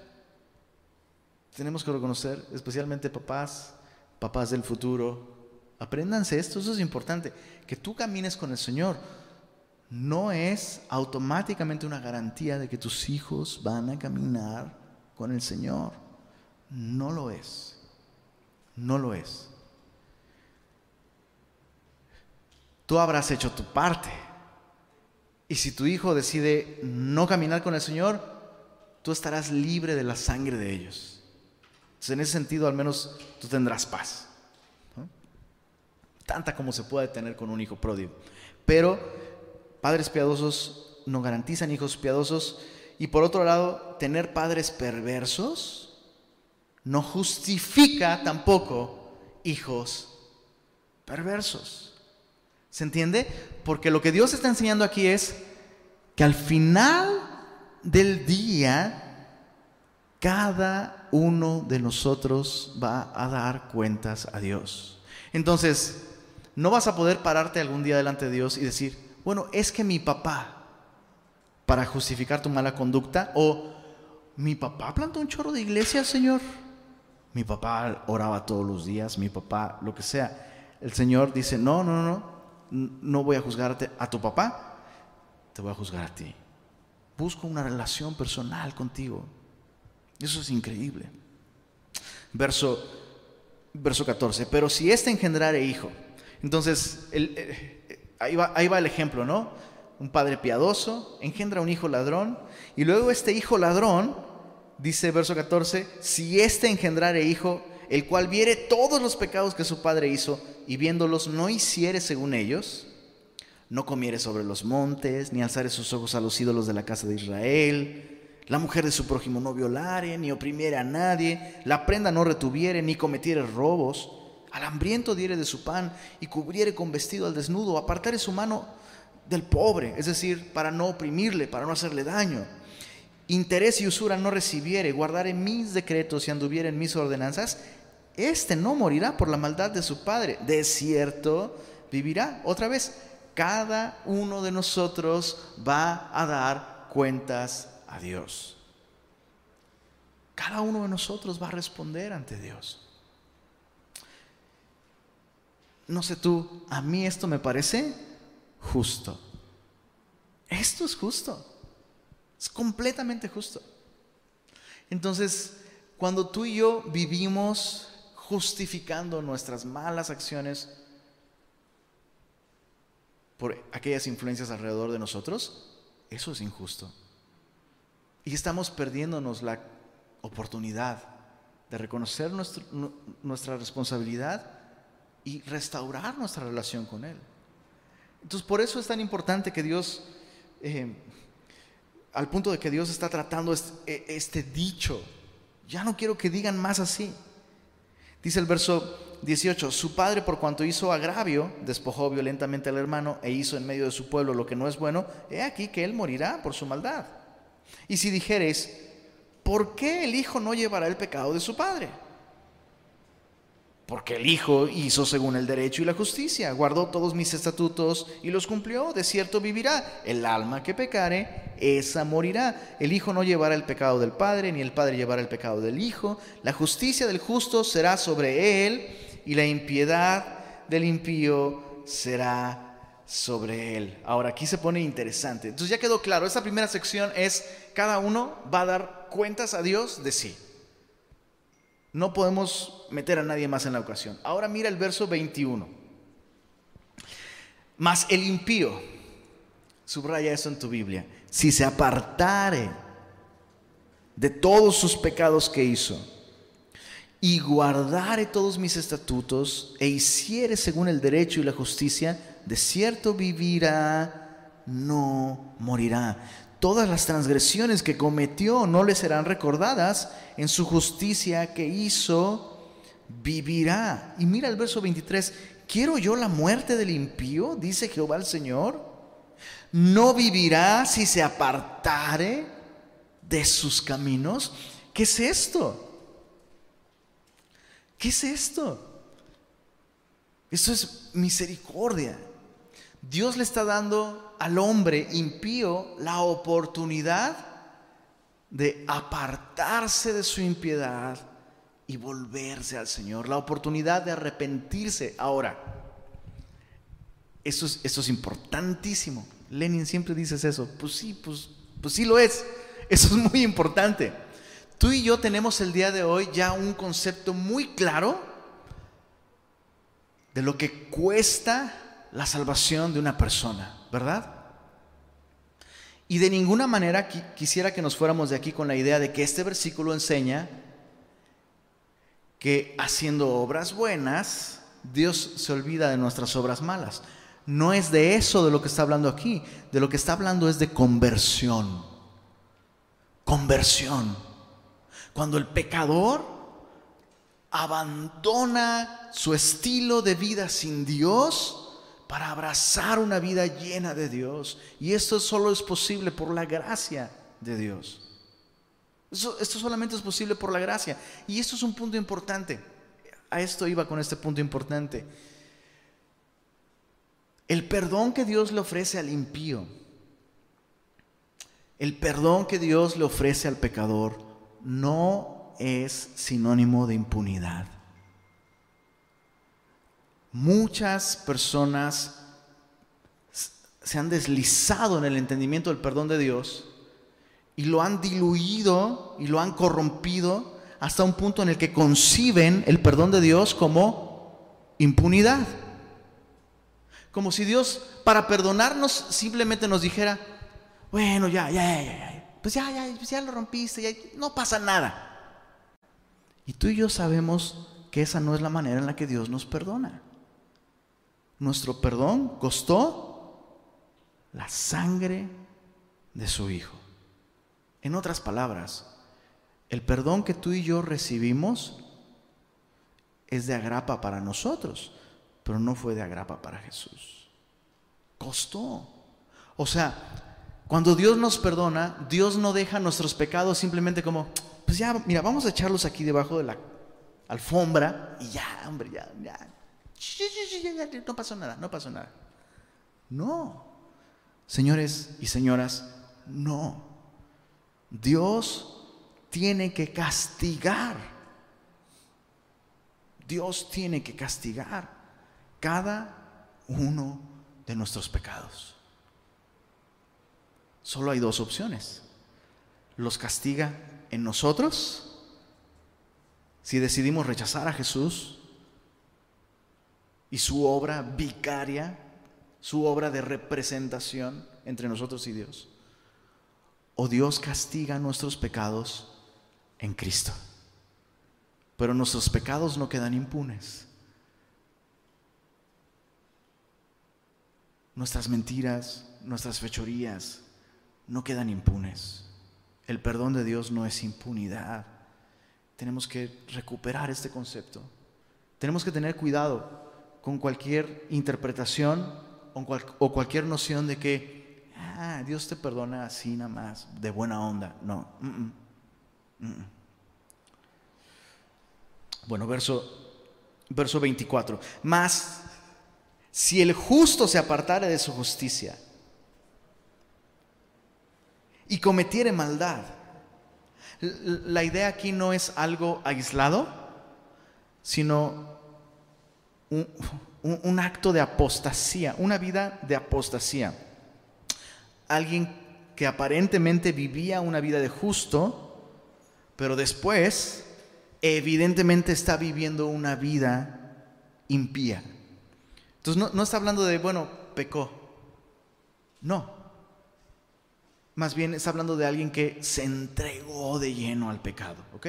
Tenemos que reconocer, especialmente papás, papás del futuro. Apréndanse esto, eso es importante. Que tú camines con el Señor no es automáticamente una garantía de que tus hijos van a caminar con el Señor. No lo es. No lo es. Tú habrás hecho tu parte. Y si tu hijo decide no caminar con el Señor, tú estarás libre de la sangre de ellos. Entonces, en ese sentido, al menos tú tendrás paz. Tanta como se puede tener con un hijo pródigo. Pero padres piadosos no garantizan hijos piadosos. Y por otro lado, tener padres perversos no justifica tampoco hijos perversos. ¿Se entiende? Porque lo que Dios está enseñando aquí es que al final del día, cada uno de nosotros va a dar cuentas a Dios. Entonces, no vas a poder pararte algún día delante de Dios y decir, bueno, es que mi papá, para justificar tu mala conducta, o mi papá plantó un chorro de iglesia, Señor. Mi papá oraba todos los días, mi papá, lo que sea. El Señor dice, no, no, no, no voy a juzgarte a tu papá, te voy a juzgar a ti. Busco una relación personal contigo. Eso es increíble. Verso, verso 14, pero si éste engendrare hijo, entonces el, ahí va, el ejemplo, ¿no? Un padre piadoso engendra un hijo ladrón y luego este hijo ladrón, dice verso 14, si éste engendrare hijo, el cual viere todos los pecados que su padre hizo y viéndolos no hiciere según ellos, no comiere sobre los montes, ni alzare sus ojos a los ídolos de la casa de Israel, la mujer de su prójimo no violare, ni oprimiere a nadie, la prenda no retuviere, ni cometiere robos, al hambriento diere de su pan y cubriere con vestido al desnudo, apartare su mano del pobre, es decir, para no oprimirle, para no hacerle daño. Interés y usura no recibiere, guardare mis decretos y anduviere en mis ordenanzas, este no morirá por la maldad de su padre, de cierto vivirá. Otra vez, cada uno de nosotros va a dar cuentas a Dios. Cada uno de nosotros va a responder ante Dios. no sé tú, a mí esto me parece justo. Esto es justo. Es completamente justo. Entonces, cuando tú y yo vivimos justificando nuestras malas acciones por aquellas influencias alrededor de nosotros, eso es injusto. Y estamos perdiéndonos la oportunidad de reconocer nuestra responsabilidad y restaurar nuestra relación con Él. Entonces, por eso es tan importante que Dios, eh, al punto de que Dios está tratando este, este dicho, ya no quiero que digan más así. Dice el verso 18, su padre por cuanto hizo agravio, despojó violentamente al hermano e hizo en medio de su pueblo lo que no es bueno, he aquí que él morirá por su maldad. Y si dijeres, ¿por qué el hijo no llevará el pecado de su padre? Porque el Hijo hizo según el derecho y la justicia, guardó todos mis estatutos y los cumplió, de cierto vivirá. El alma que pecare, esa morirá. El Hijo no llevará el pecado del Padre, ni el Padre llevará el pecado del Hijo. La justicia del justo será sobre él, y la impiedad del impío será sobre él. Ahora, aquí se pone interesante. Entonces ya quedó claro, esta primera sección es, cada uno va a dar cuentas a Dios de sí. No podemos meter a nadie más en la ocasión. Ahora mira el verso 21. Mas el impío, subraya eso en tu Biblia, si se apartare de todos sus pecados que hizo y guardare todos mis estatutos e hiciere según el derecho y la justicia, de cierto vivirá, no morirá todas las transgresiones que cometió no le serán recordadas, en su justicia que hizo, vivirá. Y mira el verso 23, ¿quiero yo la muerte del impío? Dice Jehová el Señor. ¿No vivirá si se apartare de sus caminos? ¿Qué es esto? ¿Qué es esto? Esto es misericordia. Dios le está dando al hombre impío la oportunidad de apartarse de su impiedad y volverse al Señor, la oportunidad de arrepentirse. Ahora, esto es, es importantísimo. Lenin siempre dices eso. Pues sí, pues, pues sí lo es. Eso es muy importante. Tú y yo tenemos el día de hoy ya un concepto muy claro de lo que cuesta la salvación de una persona, ¿verdad? Y de ninguna manera quisiera que nos fuéramos de aquí con la idea de que este versículo enseña que haciendo obras buenas, Dios se olvida de nuestras obras malas. No es de eso de lo que está hablando aquí. De lo que está hablando es de conversión. Conversión. Cuando el pecador abandona su estilo de vida sin Dios, para abrazar una vida llena de Dios. Y esto solo es posible por la gracia de Dios. esto solamente es posible por la gracia. Y esto es un punto importante. A esto iba con este punto importante. El perdón que Dios le ofrece al impío, el perdón que Dios le ofrece al pecador, no es sinónimo de impunidad. Muchas personas se han deslizado en el entendimiento del perdón de Dios y lo han diluido y lo han corrompido hasta un punto en el que conciben el perdón de Dios como impunidad. Como si Dios para perdonarnos simplemente nos dijera, bueno, ya, ya, ya, ya, pues ya, ya, pues ya lo rompiste, ya, no pasa nada. Y tú y yo sabemos que esa no es la manera en la que Dios nos perdona. Nuestro perdón costó la sangre de su Hijo. En otras palabras, el perdón que tú y yo recibimos es de agrapa para nosotros, pero no fue de agrapa para Jesús. Costó. O sea, cuando Dios nos perdona, Dios no deja nuestros pecados simplemente como, pues ya, mira, vamos a echarlos aquí debajo de la alfombra y ya, hombre, ya, ya, no pasó nada, no pasó nada. No, señores y señoras, no. Dios tiene que castigar. Dios tiene que castigar. cada uno de nuestros pecados. Solo hay dos opciones. Los castiga en nosotros si decidimos rechazar a Jesús y su obra vicaria, su obra de representación entre nosotros y Dios. O Dios castiga nuestros pecados en Cristo. Pero nuestros pecados no quedan impunes. Nuestras mentiras, nuestras fechorías no quedan impunes. El perdón de Dios no es impunidad. Tenemos que recuperar este concepto. Tenemos que tener cuidado con cualquier interpretación o, cualquier noción de que ah, Dios te perdona así nada más, de buena onda. No. Bueno, verso, verso 24. Más si el justo se apartare de su justicia y cometiere maldad, la idea aquí no es algo aislado, sino un, acto de apostasía, una vida de apostasía. Alguien que aparentemente vivía una vida de justo, pero después evidentemente está viviendo una vida impía. Entonces no, está hablando de, bueno, pecó. No. Más bien está hablando de alguien que se entregó de lleno al pecado. ¿Ok?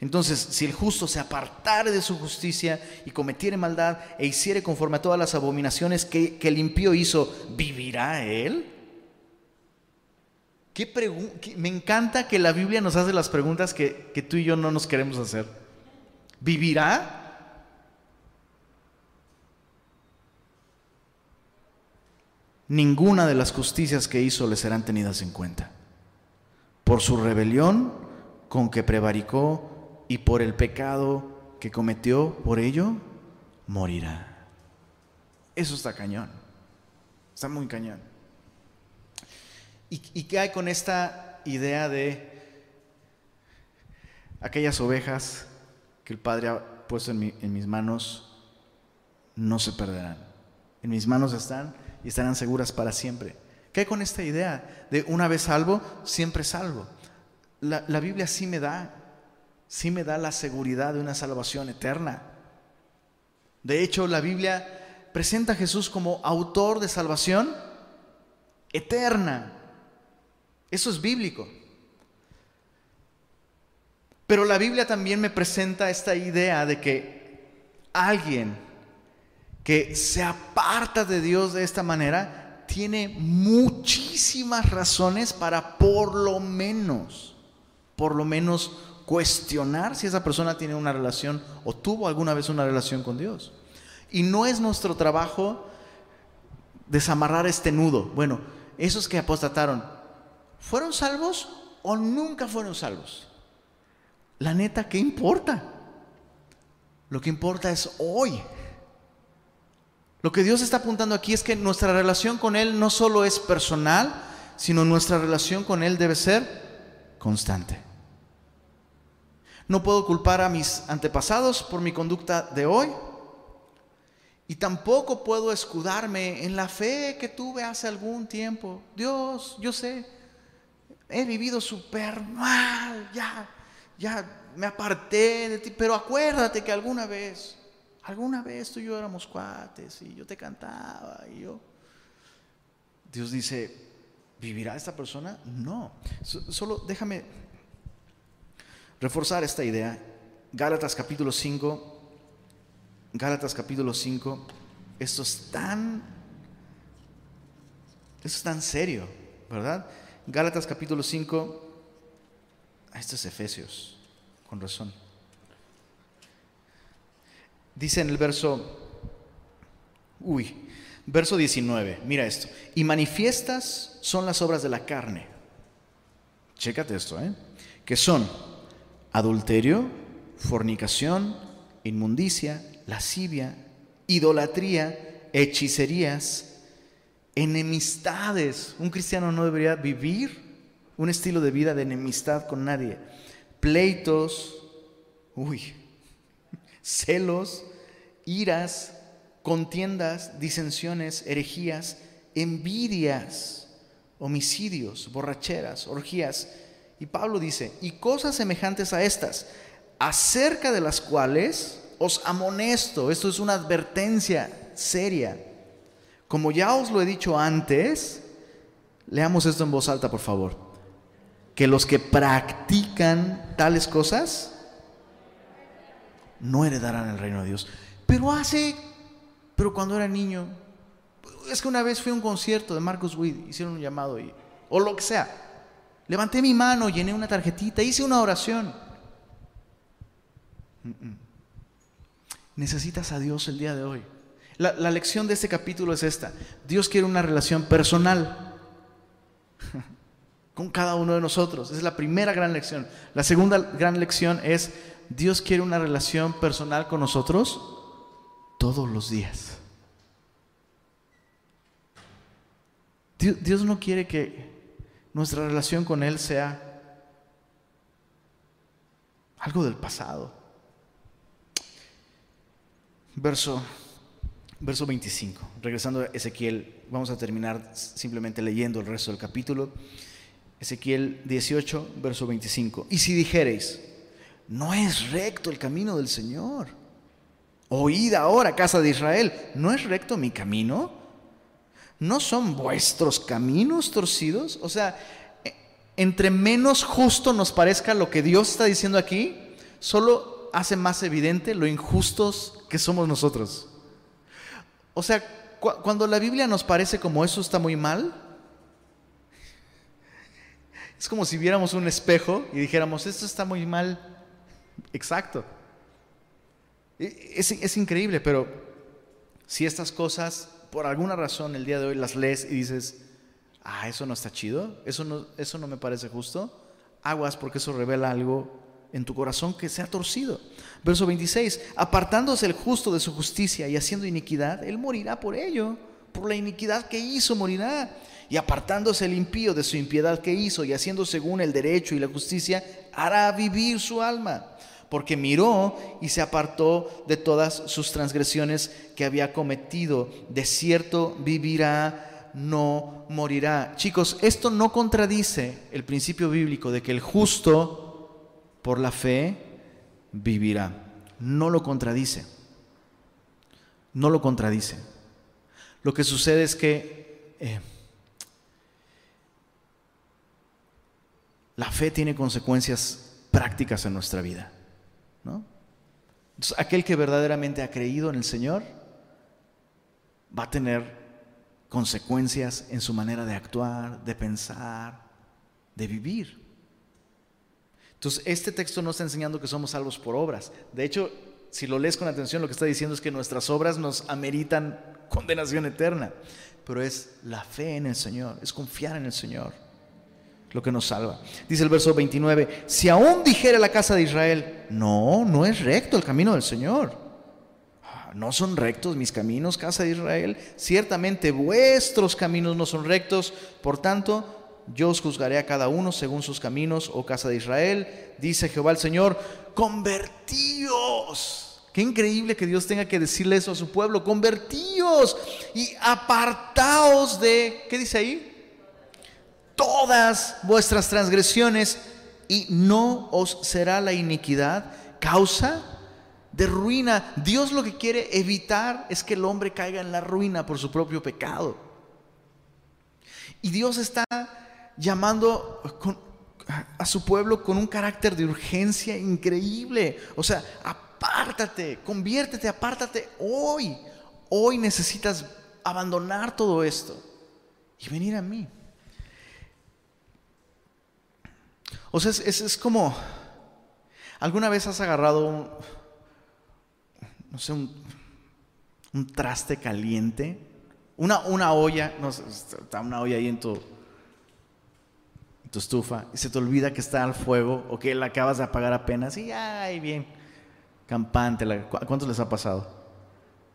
Entonces, si el justo se apartare de su justicia y cometiere maldad e hiciere conforme a todas las abominaciones que, el impío hizo, ¿vivirá él? ¿Qué me encanta que la Biblia nos hace las preguntas que, que tú y yo no nos queremos hacer. ¿Vivirá? ninguna de las justicias que hizo le serán tenidas en cuenta. Por su rebelión con que prevaricó y por el pecado que cometió, por ello morirá. Eso está cañón. Está muy cañón. ¿Y, qué hay con esta idea de aquellas ovejas que el Padre ha puesto en, mis manos? No se perderán. En mis manos están y estarán seguras para siempre. ¿Qué hay con esta idea de una vez salvo, siempre salvo? La, la Biblia sí me da, sí me da la seguridad de una salvación eterna. De hecho, la Biblia presenta a Jesús como autor de salvación eterna. Eso es bíblico. Pero la Biblia también me presenta esta idea de que alguien que se aparta de Dios de esta manera, tiene muchísimas razones para por lo menos, por lo menos cuestionar si esa persona tiene una relación o tuvo alguna vez una relación con Dios. Y no es nuestro trabajo desamarrar este nudo. Bueno, esos que apostataron, ¿fueron salvos o nunca fueron salvos? La neta, ¿qué importa? Lo que importa es hoy. Lo que Dios está apuntando aquí es que nuestra relación con Él no solo es personal, sino nuestra relación con Él debe ser constante. No puedo culpar a mis antepasados por mi conducta de hoy y tampoco puedo escudarme en la fe que tuve hace algún tiempo. Dios, yo sé, he vivido súper mal, ya, ya me aparté de ti, pero acuérdate que alguna vez Alguna vez tú y yo éramos cuates y yo te cantaba yo... Dios dice, ¿vivirá esta persona? No. Solo déjame reforzar esta idea. Gálatas capítulo 5, Gálatas capítulo 5, esto es tan, esto es tan serio, ¿verdad? Gálatas capítulo 5, esto es Efesios, con razón. Dice en el verso, uy, verso 19, mira esto, y manifiestas son las obras de la carne. Chécate esto, ¿eh? Que son adulterio, fornicación, inmundicia, lascivia, idolatría, hechicerías, enemistades. Un cristiano no debería vivir un estilo de vida de enemistad con nadie. Pleitos, uy, celos, iras, contiendas, disensiones, herejías, envidias, homicidios, borracheras, orgías. Y Pablo dice, y cosas semejantes a estas, acerca de las cuales os amonesto, esto es una advertencia seria. Como ya os lo he dicho antes, leamos esto en voz alta, por favor, que los que practican tales cosas no heredarán el reino de Dios. Pero hace, pero cuando era niño, es que una vez fui a un concierto de Marcus Witt, hicieron un llamado o lo que sea. Levanté mi mano, llené una tarjetita, hice una oración. Necesitas a Dios el día de hoy. La, la, lección de este capítulo es esta. Dios quiere una relación personal con cada uno de nosotros. Es la primera gran lección. La segunda gran lección es Dios quiere una relación personal con nosotros todos los días. Dios, no quiere que nuestra relación con Él sea algo del pasado. Verso, verso 25. Regresando a Ezequiel, vamos a terminar simplemente leyendo el resto del capítulo. Ezequiel 18, verso 25. Y si dijereis, no es recto el camino del Señor. Oíd ahora, casa de Israel, ¿no es recto mi camino? ¿No son vuestros caminos torcidos? O sea, e, entre menos justo nos parezca lo que Dios está diciendo aquí, solo hace más evidente lo injustos que somos nosotros. O sea, cuando la Biblia nos parece como eso está muy mal, es como si viéramos un espejo y dijéramos, esto está muy mal. Exacto. E, es, es increíble, pero si estas cosas por alguna razón el día de hoy las lees y dices, ah, eso no está chido, eso no, eso no me parece justo, aguas porque eso revela algo en tu corazón que se ha torcido. Verso 26, apartándose el justo de su justicia y haciendo iniquidad, él morirá por ello, por la iniquidad que hizo morirá. Y apartándose el impío de su impiedad que hizo y haciendo según el derecho y la justicia, hará vivir su alma porque miró y se apartó de todas sus transgresiones que había cometido. De cierto vivirá, no morirá. Chicos, esto no contradice el principio bíblico de que el justo por la fe vivirá. No lo contradice. No lo contradice. Lo que sucede es que eh, la fe tiene consecuencias prácticas en nuestra vida aquel que verdaderamente ha creído en el Señor va a tener consecuencias en su manera de actuar, de pensar, de vivir. Entonces, este texto no está enseñando que somos salvos por obras. De hecho, si lo lees con atención, lo que está diciendo es que nuestras obras nos ameritan condenación eterna. Pero es la fe en el Señor, es confiar en el Señor lo que nos salva. Dice el verso 29, si aún dijera la casa de Israel, no, no es recto el camino del Señor. Ah, no son rectos mis caminos, casa de Israel. Ciertamente vuestros caminos no son rectos. Por tanto, yo os juzgaré a cada uno según sus caminos, oh casa de Israel. Dice Jehová el Señor, convertíos. Qué increíble que Dios tenga que decirle eso a su pueblo. Convertíos y apartaos de, ¿qué dice ahí? Todas vuestras transgresiones y no os será la iniquidad causa de ruina. Dios lo que quiere evitar es que el hombre caiga en la ruina por su propio pecado. Y Dios está llamando a su pueblo con un carácter de urgencia increíble. O sea, apártate, conviértete, apártate hoy. Hoy necesitas abandonar todo esto y venir a mí. O sea, es, es, como, ¿alguna vez has agarrado un, no sé, un, traste caliente? Una, una olla, no sé, está una olla ahí en tu, tu estufa y se te olvida que está al fuego o que la acabas de apagar apenas y ay, bien, campante. ¿A cuántos les ha pasado?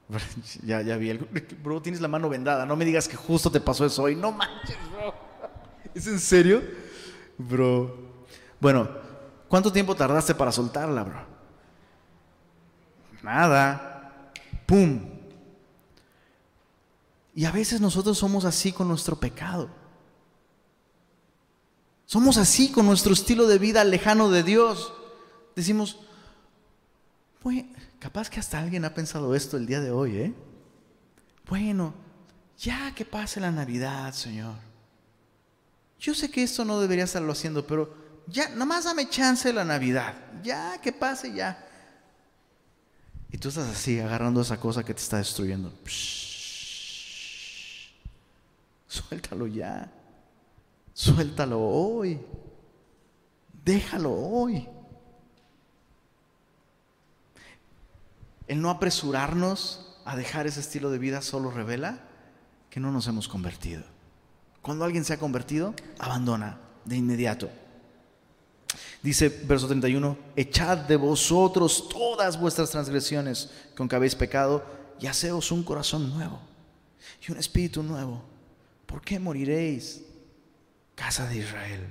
ya, ya vi, el, bro, tienes la mano vendada, no me digas que justo te pasó eso hoy, no manches, bro. ¿Es en serio? Bro, bueno, ¿cuánto tiempo tardaste para soltarla, bro? Nada. ¡Pum! Y a veces nosotros somos así con nuestro pecado. Somos así con nuestro estilo de vida lejano de Dios. Decimos, bueno, capaz que hasta alguien ha pensado esto el día de hoy, ¿eh? Bueno, ya que pase la Navidad, Señor. Yo sé que esto no debería estarlo haciendo, pero ya, nomás dame chance la Navidad. Ya que pase, ya. Y tú estás así, agarrando esa cosa que te está destruyendo. suéltalo ya. Suéltalo hoy. Déjalo hoy. El no apresurarnos a dejar ese estilo de vida solo revela que no nos hemos convertido. Cuando alguien se ha convertido, abandona de inmediato. Dice verso 31, echad de vosotros todas vuestras transgresiones con que habéis pecado y haceos un corazón nuevo y un espíritu nuevo. ¿Por qué moriréis, casa de Israel?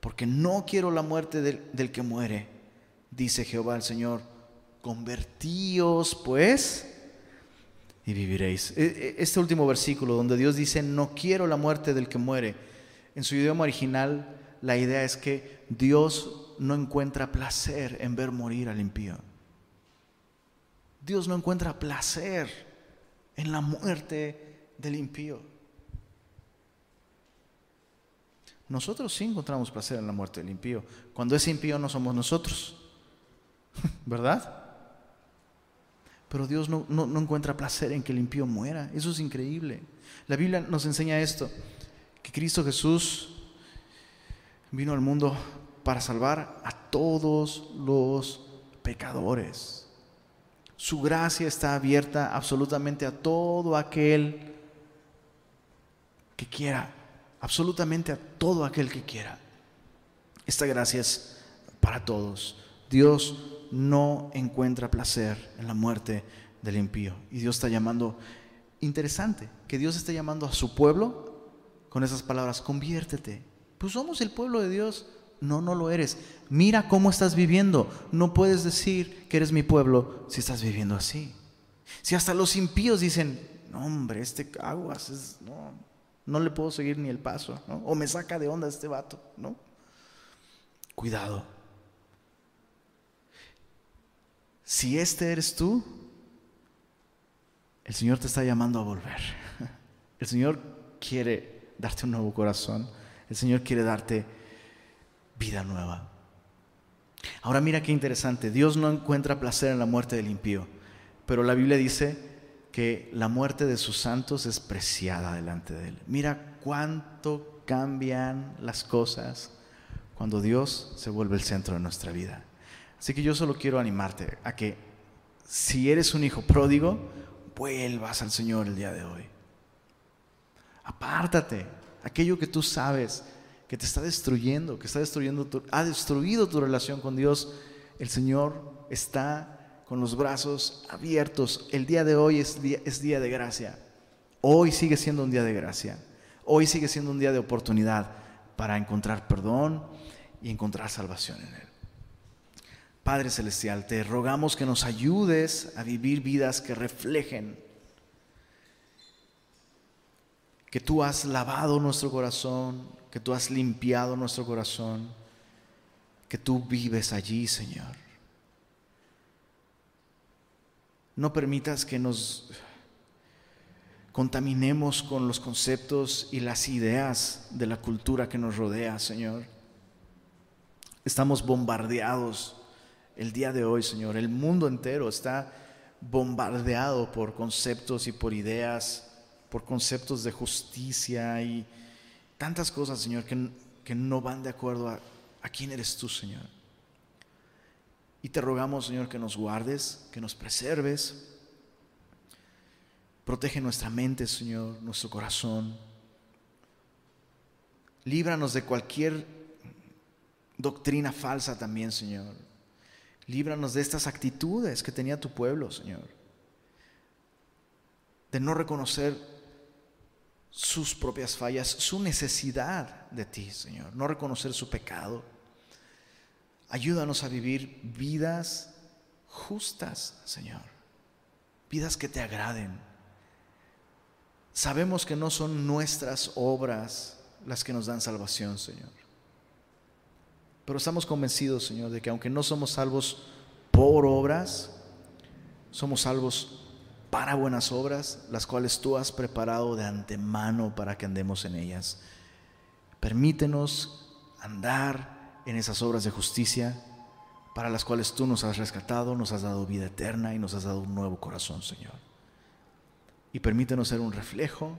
Porque no quiero la muerte del, del que muere, dice Jehová el Señor. Convertíos pues y viviréis. E, e, este último versículo donde Dios dice, no quiero la muerte del que muere, en su idioma original la idea es que Dios no encuentra placer en ver morir al impío. Dios no encuentra placer en la muerte del impío. Nosotros sí encontramos placer en la muerte del impío. Cuando ese impío no somos nosotros. ¿Verdad? Pero Dios no, no, encuentra placer en que el impío muera. Eso es increíble. La Biblia nos enseña esto, que Cristo Jesús vino al mundo para salvar a todos los pecadores. Su gracia está abierta absolutamente a todo aquel que quiera, absolutamente a todo aquel que quiera. Esta gracia es para todos. Dios no encuentra placer en la muerte del impío. Y Dios está llamando, interesante, que Dios está llamando a su pueblo con esas palabras, conviértete, pues somos el pueblo de Dios. No, no lo eres. Mira cómo estás viviendo. No puedes decir que eres mi pueblo si estás viviendo así. Si hasta los impíos dicen, no hombre, este aguas, es, no, no le puedo seguir ni el paso, o me saca de onda este vato. Cuidado. Si este eres tú, el Señor te está llamando a volver. El Señor quiere darte un nuevo corazón. El Señor quiere darte vida nueva. Ahora mira qué interesante. Dios no encuentra placer en la muerte del impío, pero la Biblia dice que la muerte de sus santos es preciada delante de Él. Mira cuánto cambian las cosas cuando Dios se vuelve el centro de nuestra vida. Así que yo solo quiero animarte a que si eres un hijo pródigo, vuelvas al Señor el día de hoy. Apártate, aquello que tú sabes que te está destruyendo, que está destruyendo, ha destruido tu relación con Dios, el Señor está con los brazos abiertos. El día de hoy es día, es día de gracia. Hoy sigue siendo un día de gracia. Hoy sigue siendo un día de oportunidad para encontrar perdón y encontrar salvación en Él. Padre Celestial, te rogamos que nos ayudes a vivir vidas que reflejen que tú has lavado nuestro corazón, que tú has limpiado nuestro corazón, que tú vives allí, Señor. No permitas que nos contaminemos con los conceptos y las ideas de la cultura que nos rodea, Señor. Estamos bombardeados el día de hoy, Señor. El mundo entero está bombardeado por conceptos y por ideas por conceptos de justicia y tantas cosas, Señor, que, que no van de acuerdo a, a quién eres tú, Señor. Y te rogamos, Señor, que nos guardes, que nos preserves. Protege nuestra mente, Señor, nuestro corazón. Líbranos de cualquier doctrina falsa también, Señor. Líbranos de estas actitudes que tenía tu pueblo, Señor. De no reconocer sus propias fallas, su necesidad de ti, Señor, no reconocer su pecado. Ayúdanos a vivir vidas justas, Señor, vidas que te agraden, Sabemos que no son nuestras obras las que nos dan salvación, Señor. Pero estamos convencidos, Señor, de que aunque no somos salvos por obras, somos salvos para buenas obras, las cuales tú has preparado de antemano para que andemos en ellas. Permítenos andar en esas obras de justicia para las cuales tú nos has rescatado, nos has dado vida eterna y nos has dado un nuevo corazón, Señor. Y permítenos ser un reflejo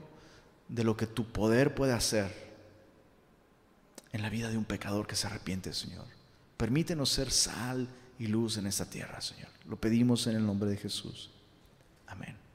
de lo que tu poder puede hacer en la vida de un pecador que se arrepiente, Señor. Permítenos ser sal y luz en esta tierra, Señor. Lo pedimos en el nombre de Jesús. Amén.